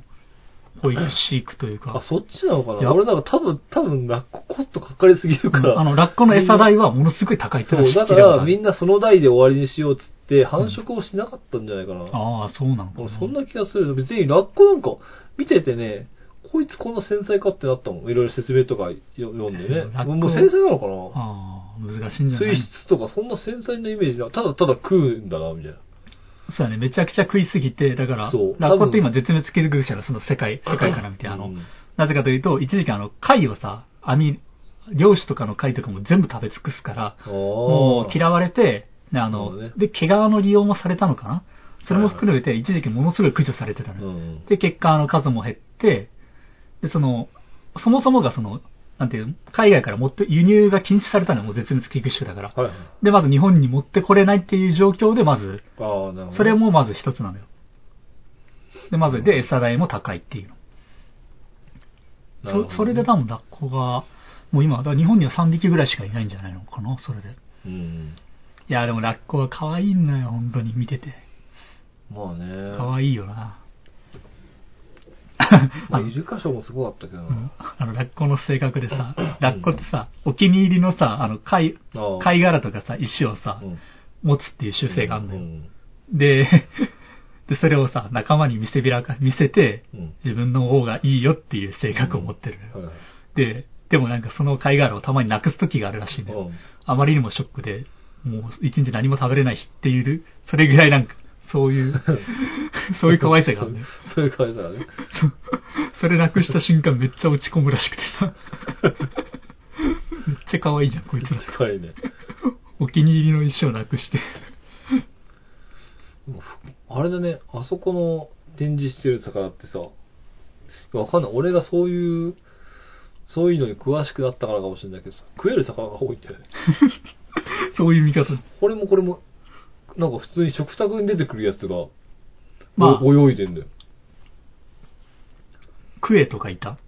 保育飼育というか。あ、そっちなのかいやな俺なんか多分、多分、ラッココストかかりすぎるから。あの、ラッコの餌代はものすごい高いってそう、だからみんなその代で終わりにしようっつって、繁殖をしなかったんじゃないかな。ああ、そうなのかな。俺そんな気がする。別にラッコなんか見ててね、こいつこんな繊細かってなったもん。いろいろ説明とかよ読んでね。ラッコもう繊細なのかな？ああ、難しいんじゃない？水質とかそんな繊細なイメージだ。ただただ食うんだな、みたいな。そうだね、めちゃくちゃ食いすぎて、だからラッコって今絶滅危惧種のその世界、世界から見て、あの、うん。なぜかというと、一時期あの、貝をさ、網、漁師とかの貝とかも全部食べ尽くすから、もう嫌われて、であの、で、毛皮の利用もされたのかな？それも含めて、一時期ものすごい駆除されてたのよ。うん。で、結果、あの、数も減って、で、その、そもそもがその、なんていう、海外から持って、輸入が禁止されたのよ、もう絶滅危惧種だから。はいはい。で、まず日本に持ってこれないっていう状況で、まず、ああ、なるほどね。それもまず一つなのよ。で、まず、で、餌代も高いっていうの。そそれで多分ラッコがもう今、日本には3匹ぐらいしかいないんじゃないのかな、それで。うん。いや、でもラッコは可愛いんだよ、本当に見てて。まあね。可愛いよな。まあ、イルカショーもすごかったけど。うん。な。あの、ラッコの性格でさ、ラッコってさ、お気に入りのさ、あの、貝、貝殻とかさ、石をさ、うん。持つっていう習性があるんだよ。うんで、で、それをさ、仲間に見せびらか、見せて、うん。自分の方がいいよっていう性格を持ってる。はいはい。で、でもなんかその貝殻をたまになくす時があるらしいんだよ。うん。あまりにもショックで、もう一日何も食べれない日っている、それぐらいなんか、そういう、そういう可愛さがあるんだよ。そういう可愛さがね。そうそれなくした瞬間めっちゃ落ち込むらしくてさ。めっちゃ可愛いじゃん、こいつら。可愛いね。お気に入りの石をなくして。あれだね、あそこの展示してる魚ってさ、わかんない。俺がそういう、そういうのに詳しくなったからかもしれないけどさ、食える魚が多いんだよね。そういう見方。これもこれも、なんか普通に食卓に出てくるやつが、まあお泳いでんだよ。クエとかいた？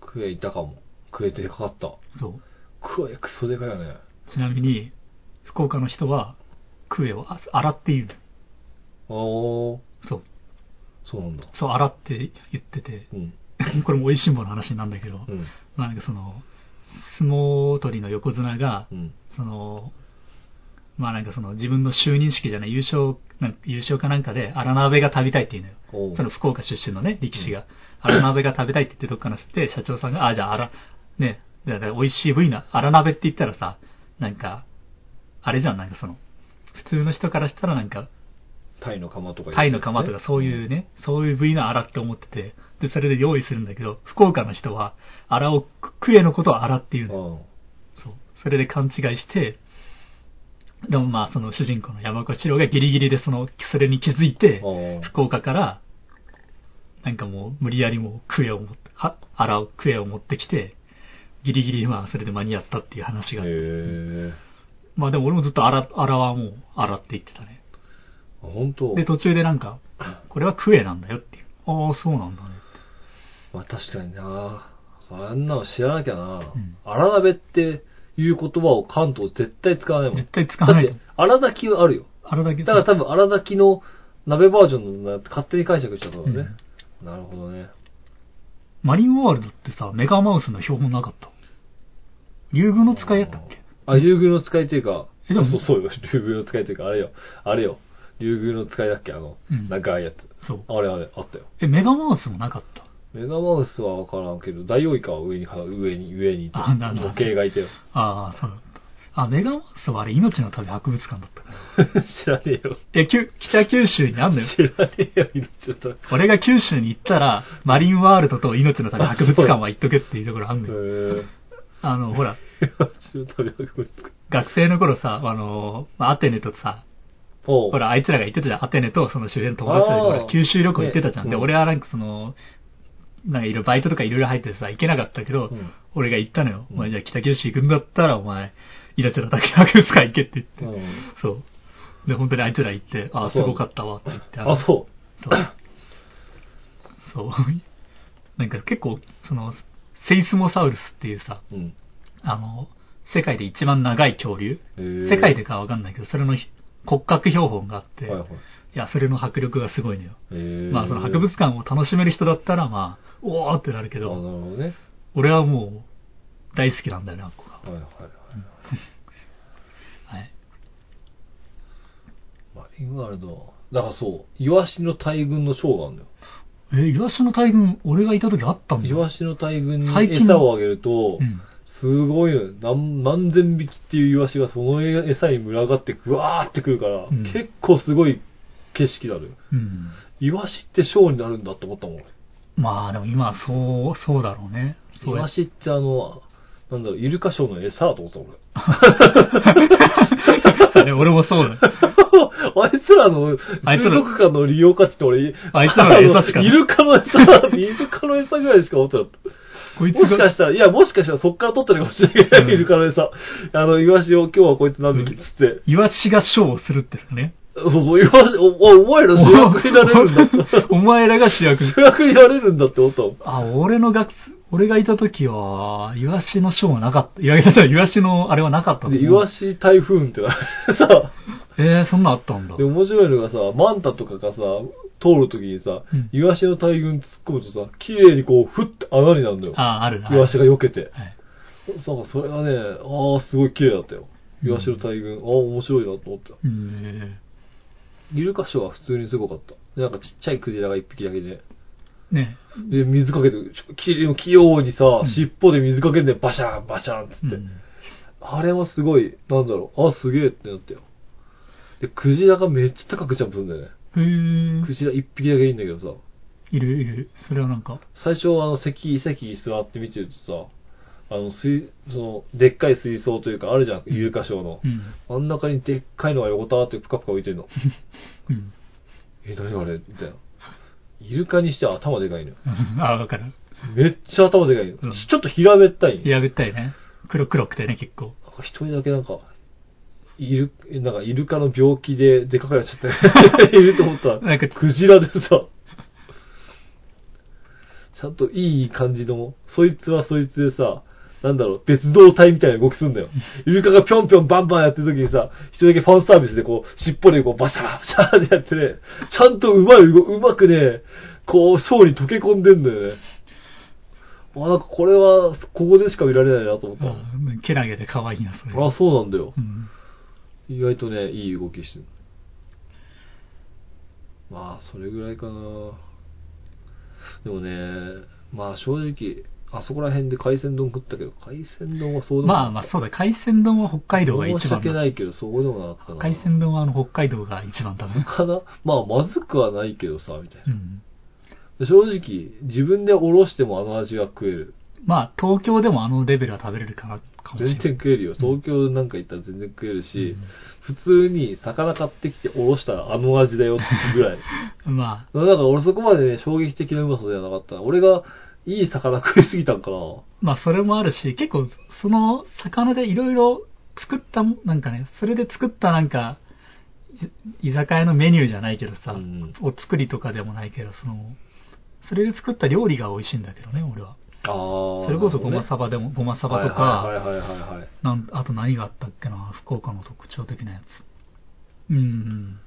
クエいたかも。クエでかかった。そう。クエクソでかいよね。ちなみに、福岡の人は、クエをあ洗って言うの。あー、そう。そうなんだ。そう、洗って言ってて、うん。これも美味しんぼの話なんだけど、うん。まあなんかその、相撲取りの横綱が、うん。その、まあなんかその自分の就任式じゃない優勝、なん優勝かなんかで荒鍋が食べたいっていうのよ。その福岡出身のね、力士が。荒鍋が食べたいって言ってどっかの知って、社長さんが、あ、じゃあ荒、ね、だから美味しい部位な、荒鍋って言ったらさ、なんか、あれじゃん、なんかその、普通の人からしたらなんか、タイの釜とかタイの釜とかそういうね、そういう部位の荒って思ってて、で、それで用意するんだけど、福岡の人は、荒を、クエのことを荒っていううん。のそう。それで勘違いして、でもまあ、その主人公の山岡一郎がギリギリでその、それに気づいて、あ。福岡から、なんかもう無理やりもうクエを持って、は、洗うクエを持ってきて、ギリギリまあそれで間に合ったっていう話が。まあでも俺もずっと洗、洗はもう洗って言ってたね。あ、本当？で、途中でなんか、これはクエなんだよっていう。ああ、そうなんだねって。まあ確かになあんなの知らなきゃな、ん荒鍋っていう言葉を関東絶対使わないもん。絶対使わないだって、荒炊きはあるよ。洗だけだから多分荒炊きの鍋バージョンの勝手に解釈しちゃったからね。なるほどね。マリンワールドってさ、メガマウスの標本なかった？竜宮の使いやったっけ？あ、竜宮の使いっていうか、えでもそうそうよ、竜宮の使いっていうか、あれよ、あれよ、竜宮の使いだっけ、あの、うん長いやつ。そう。あれあれ、あったよ。え、メガマウスもなかった？メガマウスはわからんけど、ダイオウイカは上に、上に、上にいて、あなんだ模型がいてよ。ああ、そうだった。あ、メガマウスはあれ、命の旅博物館だったから。知らねえよ。え、きゅ北九州にあんのよ。知らねえよ、命の旅。俺が九州に行ったら、マリンワールドと命の旅博物館は行っとけっていうところあんのよ。へあの、ほら、え。命の旅博物館。学生の頃さ、あの、まあアテネとさ、ほら、あいつらが行ってたじゃん。アテネとその周辺の友達で、ほら、九州旅行行ってたじゃん。で、ねうん俺はなんかその、なんかいろいろバイトとかいろいろ入ってさ、行けなかったけど、うん俺が行ったのよ。うんお前じゃあ北九州行くんだったら、お前、命の旅博物館行けって言って。うんそう。で、本当にあいつら行って、ああ、すごかったわって言って。あ、そう。そう。そう。なんか結構、その、セイスモサウルスっていうさ、うん。あの、世界で一番長い恐竜、世界でかわかんないけど、それの骨格標本があって、はいはい。いや、それの迫力がすごいのよ。まあ、その博物館を楽しめる人だったら、まあ、おーってなるけど、ほどね。俺はもう、大好きなんだよね、あっこが。はいはいはい。はい。マリンワールド。だからそう、イワシの大群のショーがあるんだよ。え、イワシの大群、俺がいた時あったんだイワシの大群に最近餌をあげると、うん。すごいのよ何何千匹っていうイワシがその餌に群がってぐわーってくるから、うん結構すごい景色なのよ。うん。イワシってショーになるんだって思ったもん。まあ、でも今、そう、そうだろうね。イそうやワシってあの、なんだろう、イルカショーの餌だと思ってた俺。それ俺もそうだ。あいつらのあいつら水族館の利用価値って俺、あいつらの餌しかあのイルカの餌、イルカの餌ぐらいしか思ってなかった。こいつもしかが、したら、いや、もしかしたらそっから取ってるかもしれないけど、うんイルカの餌。あの、イワシを今日はこいつ何匹っつって。イワシがショーをするってね。そうそう、イワシ、お、おお前ら主役になれるんだって。お前らが主役。主役になれるんだって思った。あ、俺の学、俺がいた時は、イワシのショーはなかった。いや、いやイワシのあれはなかったで、うイワシ台風ってなさ、えー、そんなんあったんだで、。面白いのがさ、マンタとかがさ、通るときにさ、うんイワシの大群突っ込むとさ、綺麗にこう、ふって穴になるんだよ。あ、あるな。イワシが避けて。はい。そう、それはね、ああ、すごい綺麗だったよ。イワシの大群、ああ、面白いなと思った。うんえイルカショーは普通にすごかった。でなんかちっちゃいクジラが一匹だけで。ーね。で、水かけて、器用にさ、ん尻尾で水かけてバシャン、バシャンっつって。うんあれはすごい、なんだろう、あ、すげえってなったよ。で、クジラがめっちゃ高くジャンプするんだよね。へークジラ一匹だけいいんだけどさ、いるいる。それはなんか、最初あの席、席に座って見てるとさ、あの、水、その、でっかい水槽というかあるじゃん、イルカショーのう。ん。真ん中にでっかいのが横たわってぷかぷか浮いてるの。うん。え、何あれ？みたいな。イルカにしては頭でかいのよ。あ、わかる。めっちゃ頭でかいの。うんちょっと平べったいの。やべったいね。黒黒くてね、結構。一人だけなんか、イル、なんかイルカの病気ででかくなっちゃって、いると思ったら、なんかクジラでさ、ちゃんといい感じの、そいつはそいつでさ、なんだろう、別動体みたいな動きすんだよ。イルカがぴょんぴょんバンバンやってる時にさ、一人だけファンサービスでこう、尻尾でこうバシャバシャってやってね、ちゃんとうまい、うまくね、こう、ショーに溶け込んでんだよね。あ、なんかこれは、ここでしか見られないなと思ったの。うんけなげで可愛いな、それ。あ、そうなんだよう。ん。意外とね、いい動きしてる。まあ、それぐらいかな。でもね、まあ正直、あそこら辺で海鮮丼食ったけど、海鮮丼はそうでもまあまあそうだ、海鮮丼は北海道が一申し。訳ないけど、そうでもなかったな。海鮮丼はあの北海道が一番だね。かなまあ、まずくはないけどさ、みたいな。うん。で正直、自分でおろしてもあの味は食える。まあ東京でもあのレベルは食べれるかな、かもしれ全ない。然食えるよ。東京なんか行ったら全然食えるし、うん普通に魚買ってきておろしたらあの味だよってぐらい。まあ、だから俺そこまでね、衝撃的なうまさじゃなかった。俺がいい魚食いすぎたんかな。まあそれもあるし、結構その魚でいろいろ作ったも、なんかね、それで作ったなんか、い居酒屋のメニューじゃないけどさ、うんお作りとかでもないけど、その、それで作った料理が美味しいんだけどね、俺は。ああ。それこそごまサバでも、ごまサバとか、はいはいはいはいはいはい。なんあと何があったっけな、福岡の特徴的なやつ。うんうん。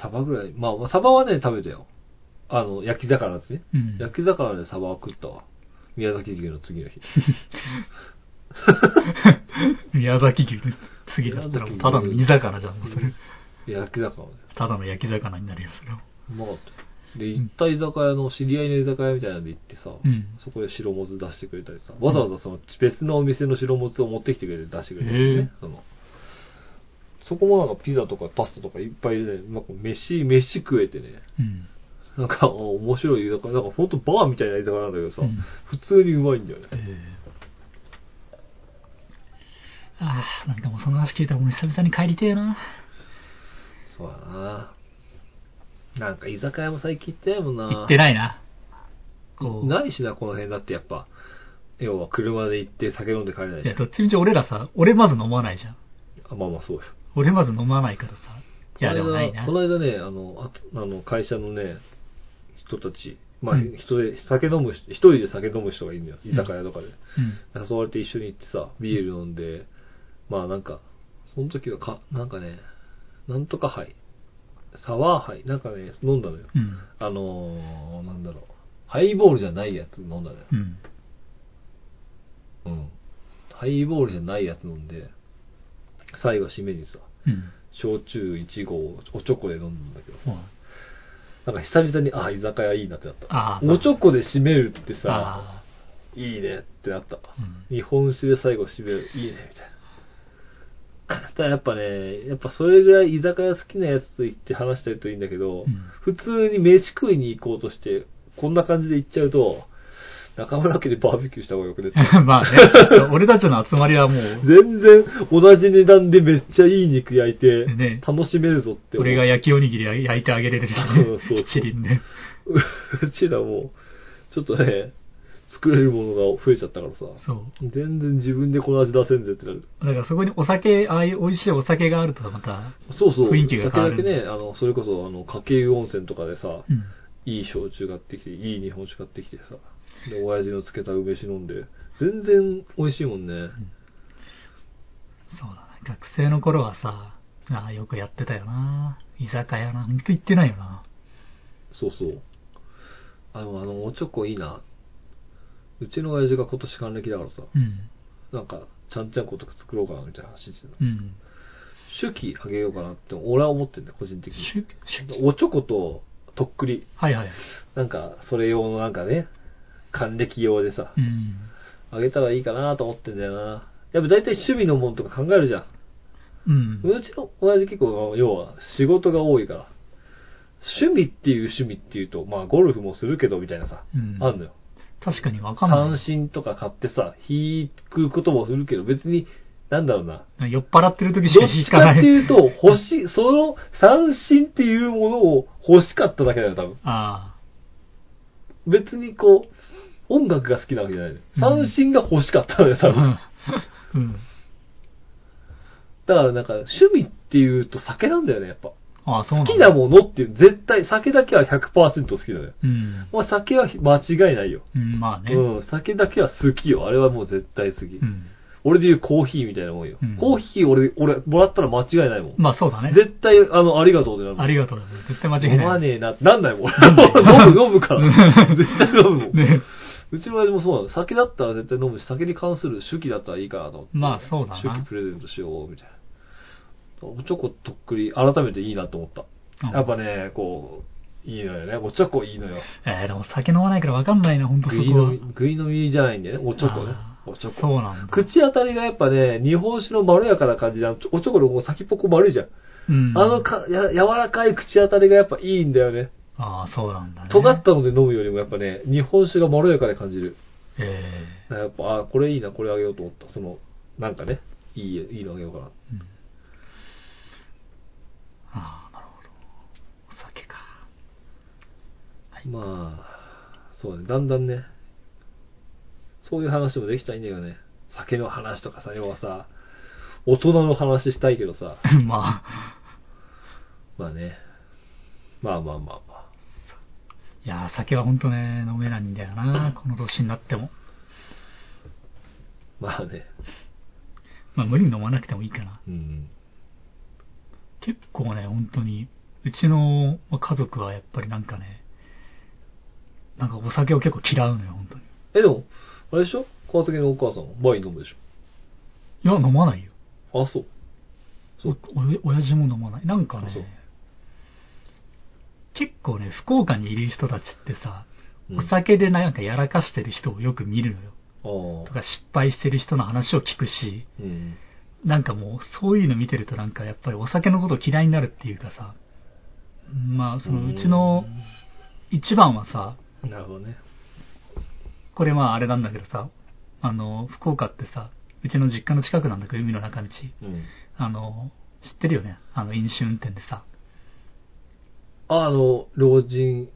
サバぐらい。まあ、サバはね、食べたよ。あの、焼き魚ですね。うん焼き魚でサバは食ったわ。宮崎牛の次の日。宮崎牛の次だったらもうただの煮魚じゃん、もうそれ。焼き魚ね。ただの焼き魚になるよ、それは。うまかった。で、行った居酒屋の、知り合いの居酒屋みたいなんで行ってさ、うんそこで白もつ出してくれたりさ、わざわざその別のお店の白もつを持ってきてくれて出してくれたりへえね、その、そこもなんかピザとかパスタとかいっぱいでね、なんか飯、飯食えてね、うん。なんかお面白い居酒屋、なんかほんとバーみたいな居酒屋なんだけどさ、うん普通にうまいんだよね。えー、ああ、なんかもうその話聞いたら俺久々に帰りてえな。そうだななんか居酒屋も最近行ってないもんな行ってないな。ないしな、この辺だってやっぱ。要は車で行って酒飲んで帰れないいや、じゃん。どっちみち俺らさ、俺まず飲まないじゃん。あまあまあそうよ。俺まず飲まないからさ。いや、でもないなこ。の間ね、あの、あとあの会社のね、人たち、まあ、うん人で、酒飲む人、一人で酒飲む人がいるのよ。居酒屋とかで。うん。誘われて一緒に行ってさ、ビール飲んで、まあなんか、その時はか、なんかね、なんとか杯。サワー杯。なんかね、飲んだのよ。うん。あのー、なんだろう。ハイボールじゃないやつ飲んだのよ。うん。うん。ハイボールじゃないやつ飲んで、最後締めにさ、うん。焼酎1合をおちょこで飲んだんだけど、うんなんか久々に、あ、居酒屋いいなってなった。ああ。おちょこで締めるってさ、あいいねってなった。うん日本酒で最後締める、いいね、みたいな。ただやっぱね、やっぱそれぐらい居酒屋好きなやつと言って話してるといいんだけど、うん普通に飯食いに行こうとして、こんな感じで行っちゃうと、中村家でバーベキューした方がよくね。まあね、俺たちの集まりはもう、全然同じ値段でめっちゃいい肉焼いてね、楽しめるぞって。俺が焼きおにぎり焼いてあげれるしね そうそうそう。七輪で。う うちらもう、ちょっとね、作れるものが増えちゃったからさ。そう。全然自分でこの味出せんぜってなる。だからそこにお酒、ああいう美味しいお酒があるとまた、そうそう。雰囲気が変わる酒だけね、あの、それこそ、あの、家計温泉とかでさ、うん。いい焼酎買ってきて、いい日本酒買ってきてさ、で、親父の漬けた梅酒飲んで、全然美味しいもんね。そうだな。学生の頃はさ、ああ、よくやってたよな。居酒屋な。ほんと行ってないよな。そうそう。あ、でもあの、おちょこいいな。うちの親父が今年還暦だからさ、うん。なんか、ちゃんちゃんことか作ろうかなみたいな話してた。うん。手記あげようかなって、俺は思ってんだよ、個人的に。おちょこと、とっくり。はいはい。なんか、それ用のなんかね、還暦用でさう、ん。あげたらいいかなと思ってんだよな。やっぱ大体趣味のもんとか考えるじゃん。うん。うちの親父結構、要は仕事が多いから、趣味っていう趣味っていうと、まあゴルフもするけどみたいなさ、うんあんのよ。確かにわかんな三振とか買ってさ、弾くこともするけど、別に、なんだろうな。い。酔っ払ってる時しか弾かない。っていうと、欲しい、その三振っていうものを欲しかっただけだよ、多分。あ別にこう、音楽が好きなわけじゃない三振が欲しかったのよ、多分。あ。うん。だからなんか、趣味っていうと酒なんだよね、やっぱ。ああ、好きなものっていう、絶対、酒だけは100%好きだよ。うん。まあ酒は間違いないよ。うん、まあね。うん、酒だけは好きよ。あれはもう絶対好き。うん。俺で言うコーヒーみたいなもんよ。うんコーヒー俺、俺、もらったら間違いないもん。まあそうだね。絶対、あの、ありがとうでなる。ありがとうだね。絶対間違い飲ない。まねえな、なんないもん。飲 む、飲むから。絶対飲むもん。ね。うちの親父もそうなの。酒だったら絶対飲むし、酒に関する手記だったらいいかなと思って。まあそうだな手記プレゼントしよう、みたいな。おちょことっくり、改めていいなと思った。うんやっぱね、こう、いいのよね。おちょこいいのよ。えー、でも酒飲まないからわかんないな、ほんとそこは食い飲み、。食い飲みじゃないんだよね。おちょこねおちょこ。そうなんだ。口当たりがやっぱね、日本酒のまろやかな感じで、おちょこの先っぽこ丸いじゃん。うん。あのかや、柔らかい口当たりがやっぱいいんだよね。ああ、そうなんだね。尖ったので飲むよりもやっぱね、日本酒がまろやかで感じる。えだからやっぱ、あこれいいな、これあげようと思った。その、なんかね、いい、いいのあげようかな。えうん。ああ、なるほど。お酒か。はい。まあ、そうね、だんだんね、そういう話もできたらいいんだよね。酒の話とかさ、要はさ、大人の話したいけどさ、まあ、まあね、まあまあまあまあ。いやー、酒はほんとね、飲めないんだよな、この年になっても。まあね、まあ、無理に飲まなくてもいいかな。うん。結構ね、本当に、うちのまあ家族はやっぱりなんかね、なんかお酒を結構嫌うのよ、本当に。え、でも、あれでしょ？川崎のお母さん、ワイン飲むでしいや、飲まないよ。ょあ、そう。そうおお親父も飲まない。なんかね、結構ね、福岡にいる人たちってさ、うんお酒でなんかやらかしてる人をよく見るのよ。とか失敗してる人の話を聞くし、うん。なんかもうそういうの見てるとなんかやっぱりお酒のこと嫌いになるっていうかさ、まあそのうちの一番はさ、なるほどね。これまああれなんだけどさ、あの、福岡ってさ、うちの実家の近くなんだけど、海の中道。うん。あの、知ってるよね？あの、飲酒運転でさ。あ、あの、老人、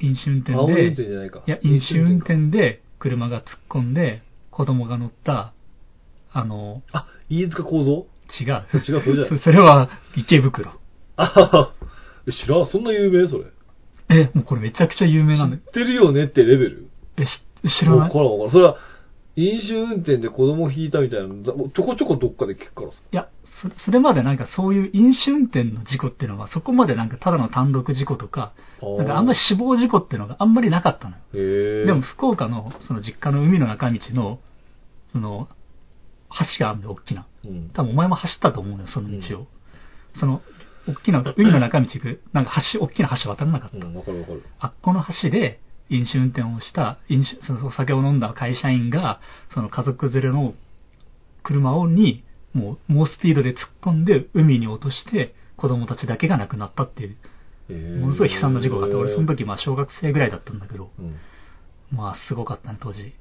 飲酒運転で、青運転じゃないか。いや、飲酒運転で車が突っ込んで、子供が乗った、あの、あ、飯塚幸三違う。違うそれじゃないそ それは池袋。あははえ知らん、そんな有名？それ。え、もうこれめちゃくちゃ有名なんだよ知。ってるよねってレベル？え、し知らない？わからんわからん。それは、飲酒運転で子供引いたみたいなの、ざちょこちょこどっかで聞くからさ。いや、そそれまでなんかそういう飲酒運転の事故っていうのは、そこまでなんかただの単独事故とか、なんかあんまり死亡事故っていうのがあんまりなかったのよ。でも福岡のその実家の海の中道の、その、橋があるんだよ、大きな。うん。多分お前も走ったと思うのよ、その道を。その、大きな、海の中道行く、なんか橋、大きな橋渡らなかった。うん。あっこの橋で飲酒運転をした、飲酒、そのお酒を飲んだ会社員が、その家族連れの車をに、もう猛スピードで突っ込んで海に落として、子供たちだけが亡くなったっていう、ものすごい悲惨な事故があって、俺その時まあ小学生ぐらいだったんだけど、うん。まあすごかったね、当時。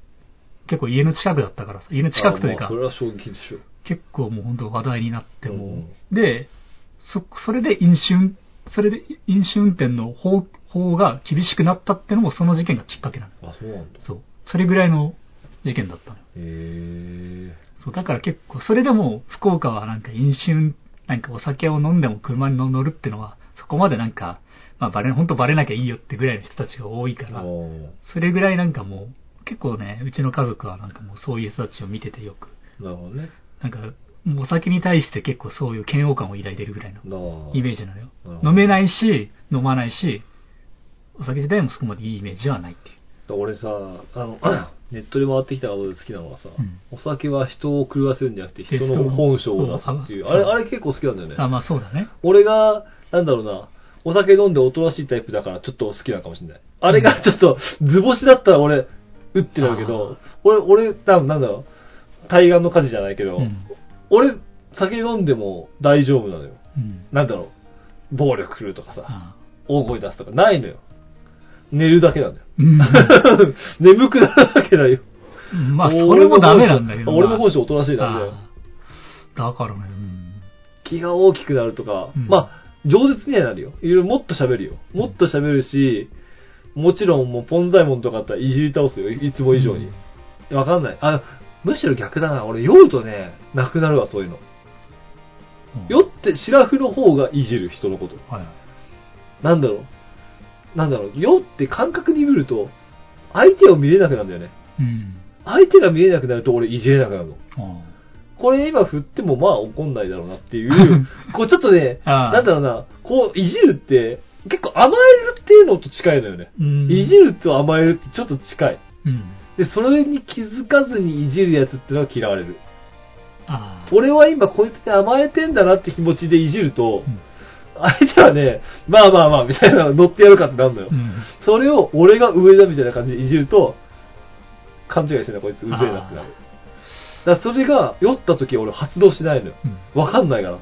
結構家の近くだったからさ、家の近くというかあまあ、それは衝撃でしょ。結構もう本当話題になっても、うんで、そ、それで飲酒運、それで飲酒運転の法、法が厳しくなったってのもその事件がきっかけなの。あ、そうなんだ。そう。それぐらいの事件だったのよ。へそう、だから結構、それでも福岡はなんか飲酒、なんかお酒を飲んでも車に乗るってのは、そこまでなんか、まあバレ、本当バレなきゃいいよってぐらいの人たちが多いかえ。ら、それぐらいなんかもう、結構ね、うちの家族はなんかもうそういう人たちを見ててよく、なるほどね。なんか、お酒に対して結構そういう嫌悪感を抱いてるぐらいのイメージなのよ飲めないし、飲まないし、お酒自体もそこまでいいイメージはないっていう。俺さ、あの、ネットで回ってきたことで好きなのはさ、うんお酒は人を狂わせるんじゃなくて人の本性を出すっていう。あれ、あれ結構好きなんだよね。あ、まあそうだね。俺が、なんだろうな、お酒飲んでおとなしいタイプだからちょっと好きなのかもしれない。あれがちょっと、図星だったら俺、うってなるけど、俺、俺、多分なんだろう、対岸の火事じゃないけど、うん。俺、酒飲んでも大丈夫なのよ。うん。なんだろう、暴力振るとかさ、あ大声出すとかないのよ。寝るだけなんだよ。うん。眠くなるだけだよ。まあ、それもダメなんだけどな。俺の本性おとなしいなんだよ。ああだからね、うん。気が大きくなるとか、うんまあ、饒舌にはなるよ。いろいろもっと喋るよ。もっと喋るし、もちろんもうポンザイモンとかだったらいじり倒すよ。いつも以上に。わかんない。あ、むしろ逆だな。俺酔うとね、なくなるわ、そういうの。うん酔って、シラフの方がいじる、人のこと。はい。なんだろう。なんだろう。酔って感覚に見ると、相手を見れなくなるんだよね。うん。相手が見れなくなると俺いじれなくなるの。あこれ今振ってもまあ怒んないだろうなっていう、こうちょっとね、なんだろうな、こういじるって結構甘えるっていうのと近いのよね。うん。いじると甘えるってちょっと近い。うん。で、それに気づかずにいじるやつってのは嫌われる。俺は今こいつに甘えてんだなって気持ちでいじると、うん相手はね、まあまあまあみたいな乗ってやるかってなるのよ。うん。それを俺が上だみたいな感じでいじると、勘違いしてんだこいつうぜえなってなる。だからそれが酔った時俺発動しないのよ。うん。わかんないから。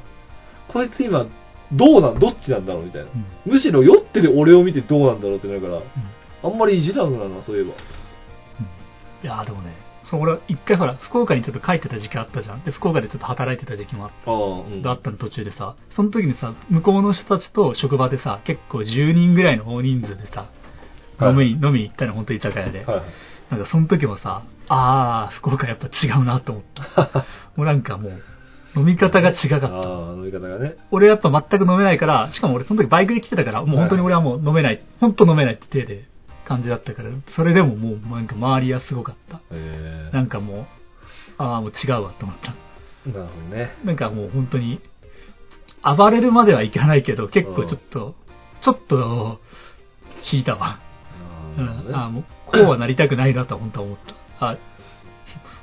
こいつ今、どうなん、どっちなんだろうみたいな。うんむしろ酔ってる俺を見てどうなんだろうってなるから、うんあんまりいじらんくなるな、そういえば。いやーでもね、そう、俺は一回ほら、福岡にちょっと帰ってた時期あったじゃん。で、福岡でちょっと働いてた時期もあっああ、うん。があったの途中でさ、その時にさ、向こうの人たちと職場でさ、結構10人ぐらいの大人数でさ、はい飲みに、飲みに行ったの、本当に居酒屋で。はいはい。なんかその時もさ、あー、福岡やっぱ違うなと思った。もうなんかもう、飲み方が違かった。ああ、飲み方がね。俺やっぱ全く飲めないから、しかも俺その時バイクで来てたから、もう本当に俺はもう飲めない、本当飲めないって手で感じだったから、それでももうなんか周りはすごかった。えなんかもう、ああ、もう違うわと思った。えなるほどね。なんかもう本当に、暴れるまではいかないけど、結構ちょっと、ちょっと、引いたわ。うん、ああ、ねもう、こうはなりたくないなと本当は思った。あ、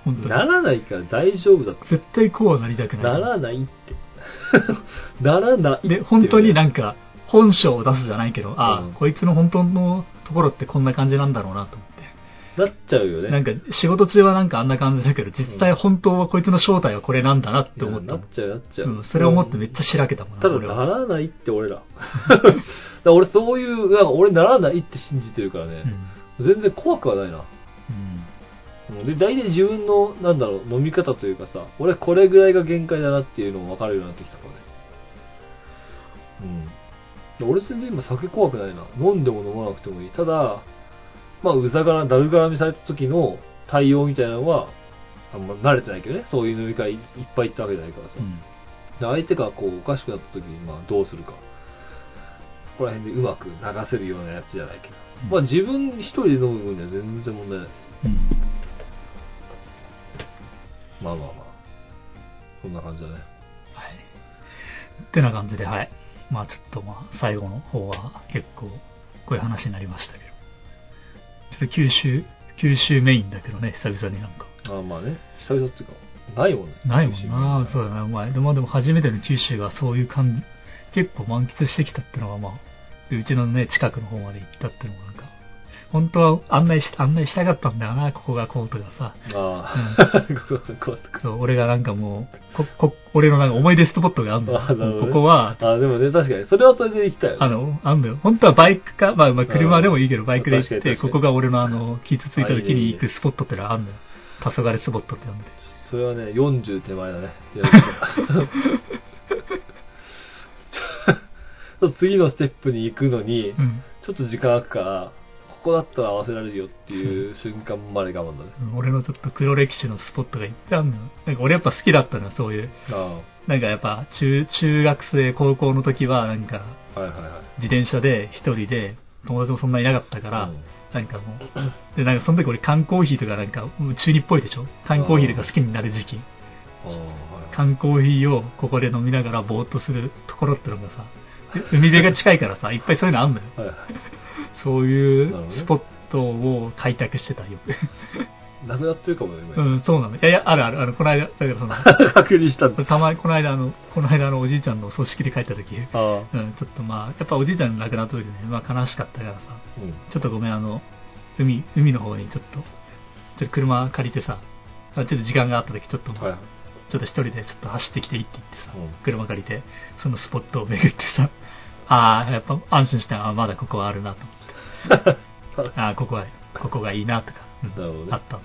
本当に。ならないから大丈夫だって。絶対こうはなりたくない。ならないって。ならないって。で、本当になんか、か、本性を出すじゃないけど、ああ、うんこいつの本当のところってこんな感じなんだろうなと思って。なっちゃうよね。なんか、仕事中はなんかあんな感じだけど、実際本当はこいつの正体はこれなんだなって思ったなっちゃう、なっちゃう。うん、それを思ってめっちゃしらけたもんな、ただ。ならないって俺ら。ら俺そういう、なんか俺ならないって信じてるからね。全然怖くはないな。うん。で、大体自分の、なんだろう、飲み方というかさ、俺これぐらいが限界だなっていうのも分かるようになってきたからね。うん。で俺全然今酒怖くないな。飲んでも飲まなくてもいい。ただ、まあ、うざがら、だるがらみされた時の対応みたいなのは、あんま慣れてないけどね。そういう飲み会いっぱい行ったわけじゃないからさ。うん。で相手がこうおかしくなった時にまあどうするか。そこら辺でうまく流せるようなやつじゃないけど。うんまあ自分一人で飲む分には全然問題ない。うん。まあまあまあ。そんな感じだね。はい。ってな感じで、はい。まあちょっとまあ、最後の方は結構、こういう話になりましたけど。ちょっと九州、九州メインだけどね、久々になんか。ああまあね。久々っていうか、ないもんね。ないもんなそうだね。まあ、でもでも初めての九州がそういう感じ、結構満喫してきたってのがまあ、でうちのね、近くの方まで行ったってのがなんか、本当は案内し、案内したかったんだよな、ここがこうとかさ。ああ、こここうそう、俺がなんかもう、こ、こ、俺のなんか思い出スポットがあるほどねここは、ああ、でもね、確かに。それはそれで行きたいよね。あの、あんのよ。本当はバイクか、まあ、まあ、車でもいいけど、バイクで行って、ここが俺のあの、傷ついた時に行くスポットってのがあんのよ。黄昏スポットって呼んでて。それはね、40手前だね。次のステップに行くのに、うん。ちょっと時間空くから、ここだったら合わせられるよっていう瞬間まで我慢だね。俺のちょっと黒歴史のスポットがいっぱいあるの。なんか俺やっぱ好きだったのよ、そういう。あなんかやっぱ中、中学生、高校の時はなんか。自転車で一人で友達もそんなにいなかったから、うんなんかもう、で、なんかその時俺缶コーヒーとかなんか中二っぽいでしょ？缶コーヒーとか好きになる時期。缶コーヒーをここで飲みながらぼーっとするところってのがさ、で海辺が近いからさ、いっぱいそういうのあんのよ。はいはい。そういうスポットを開拓してたよ。なくなってるかもよ、う今。ん、そうなの。いやいや、あるある、あの、この間、だからその、確認した。たまに、この間あの、この間あの、おじいちゃんの葬式で帰った時、ああ。うん、ちょっとまあ、やっぱおじいちゃん亡くなった時ね、まあ悲しかったからさ、うん。ちょっとごめん、あの、海、海の方にちょっと、ちょっと車借りてさ、あちょっと時間があった時、ちょっと、はいはい。ちょっと一人でちょっと走ってきていいって言ってさ、うん車借りて、そのスポットを巡ってさ、ああ、やっぱ安心した、あまだここはあるなと思って、ああ、ここは、ここがいいなとか、うんねあった。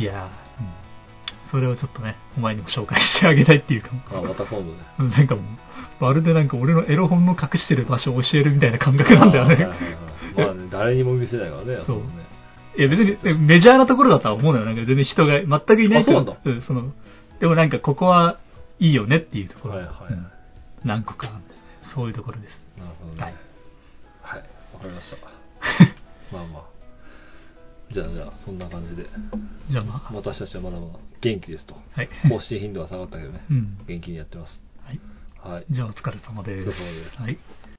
いやー、うん、それをちょっとね、お前にも紹介してあげたいっていうか、あまた今度ね。うんなんかもう、まるでなんか俺のエロ本の隠してる場所を教えるみたいな感覚なんだよね。まあね、誰にも見せないからね、あそうこね。いや別にえメジャーなところだとは思うのよ。なんか全然人が全くいないけどうなんその、でもなんかここはいいよねっていうところ。はいはい何個かそういうところです。なるほどね。はいかりました。まあまあ。じゃあじゃあ、そんな感じで。じゃあまあ、私たちはまだまだ元気ですと。はい。更新頻度は下がったけどね。うん。元気にやってます。はい。はい。じゃあお疲れ様です。お疲れ様ですはい。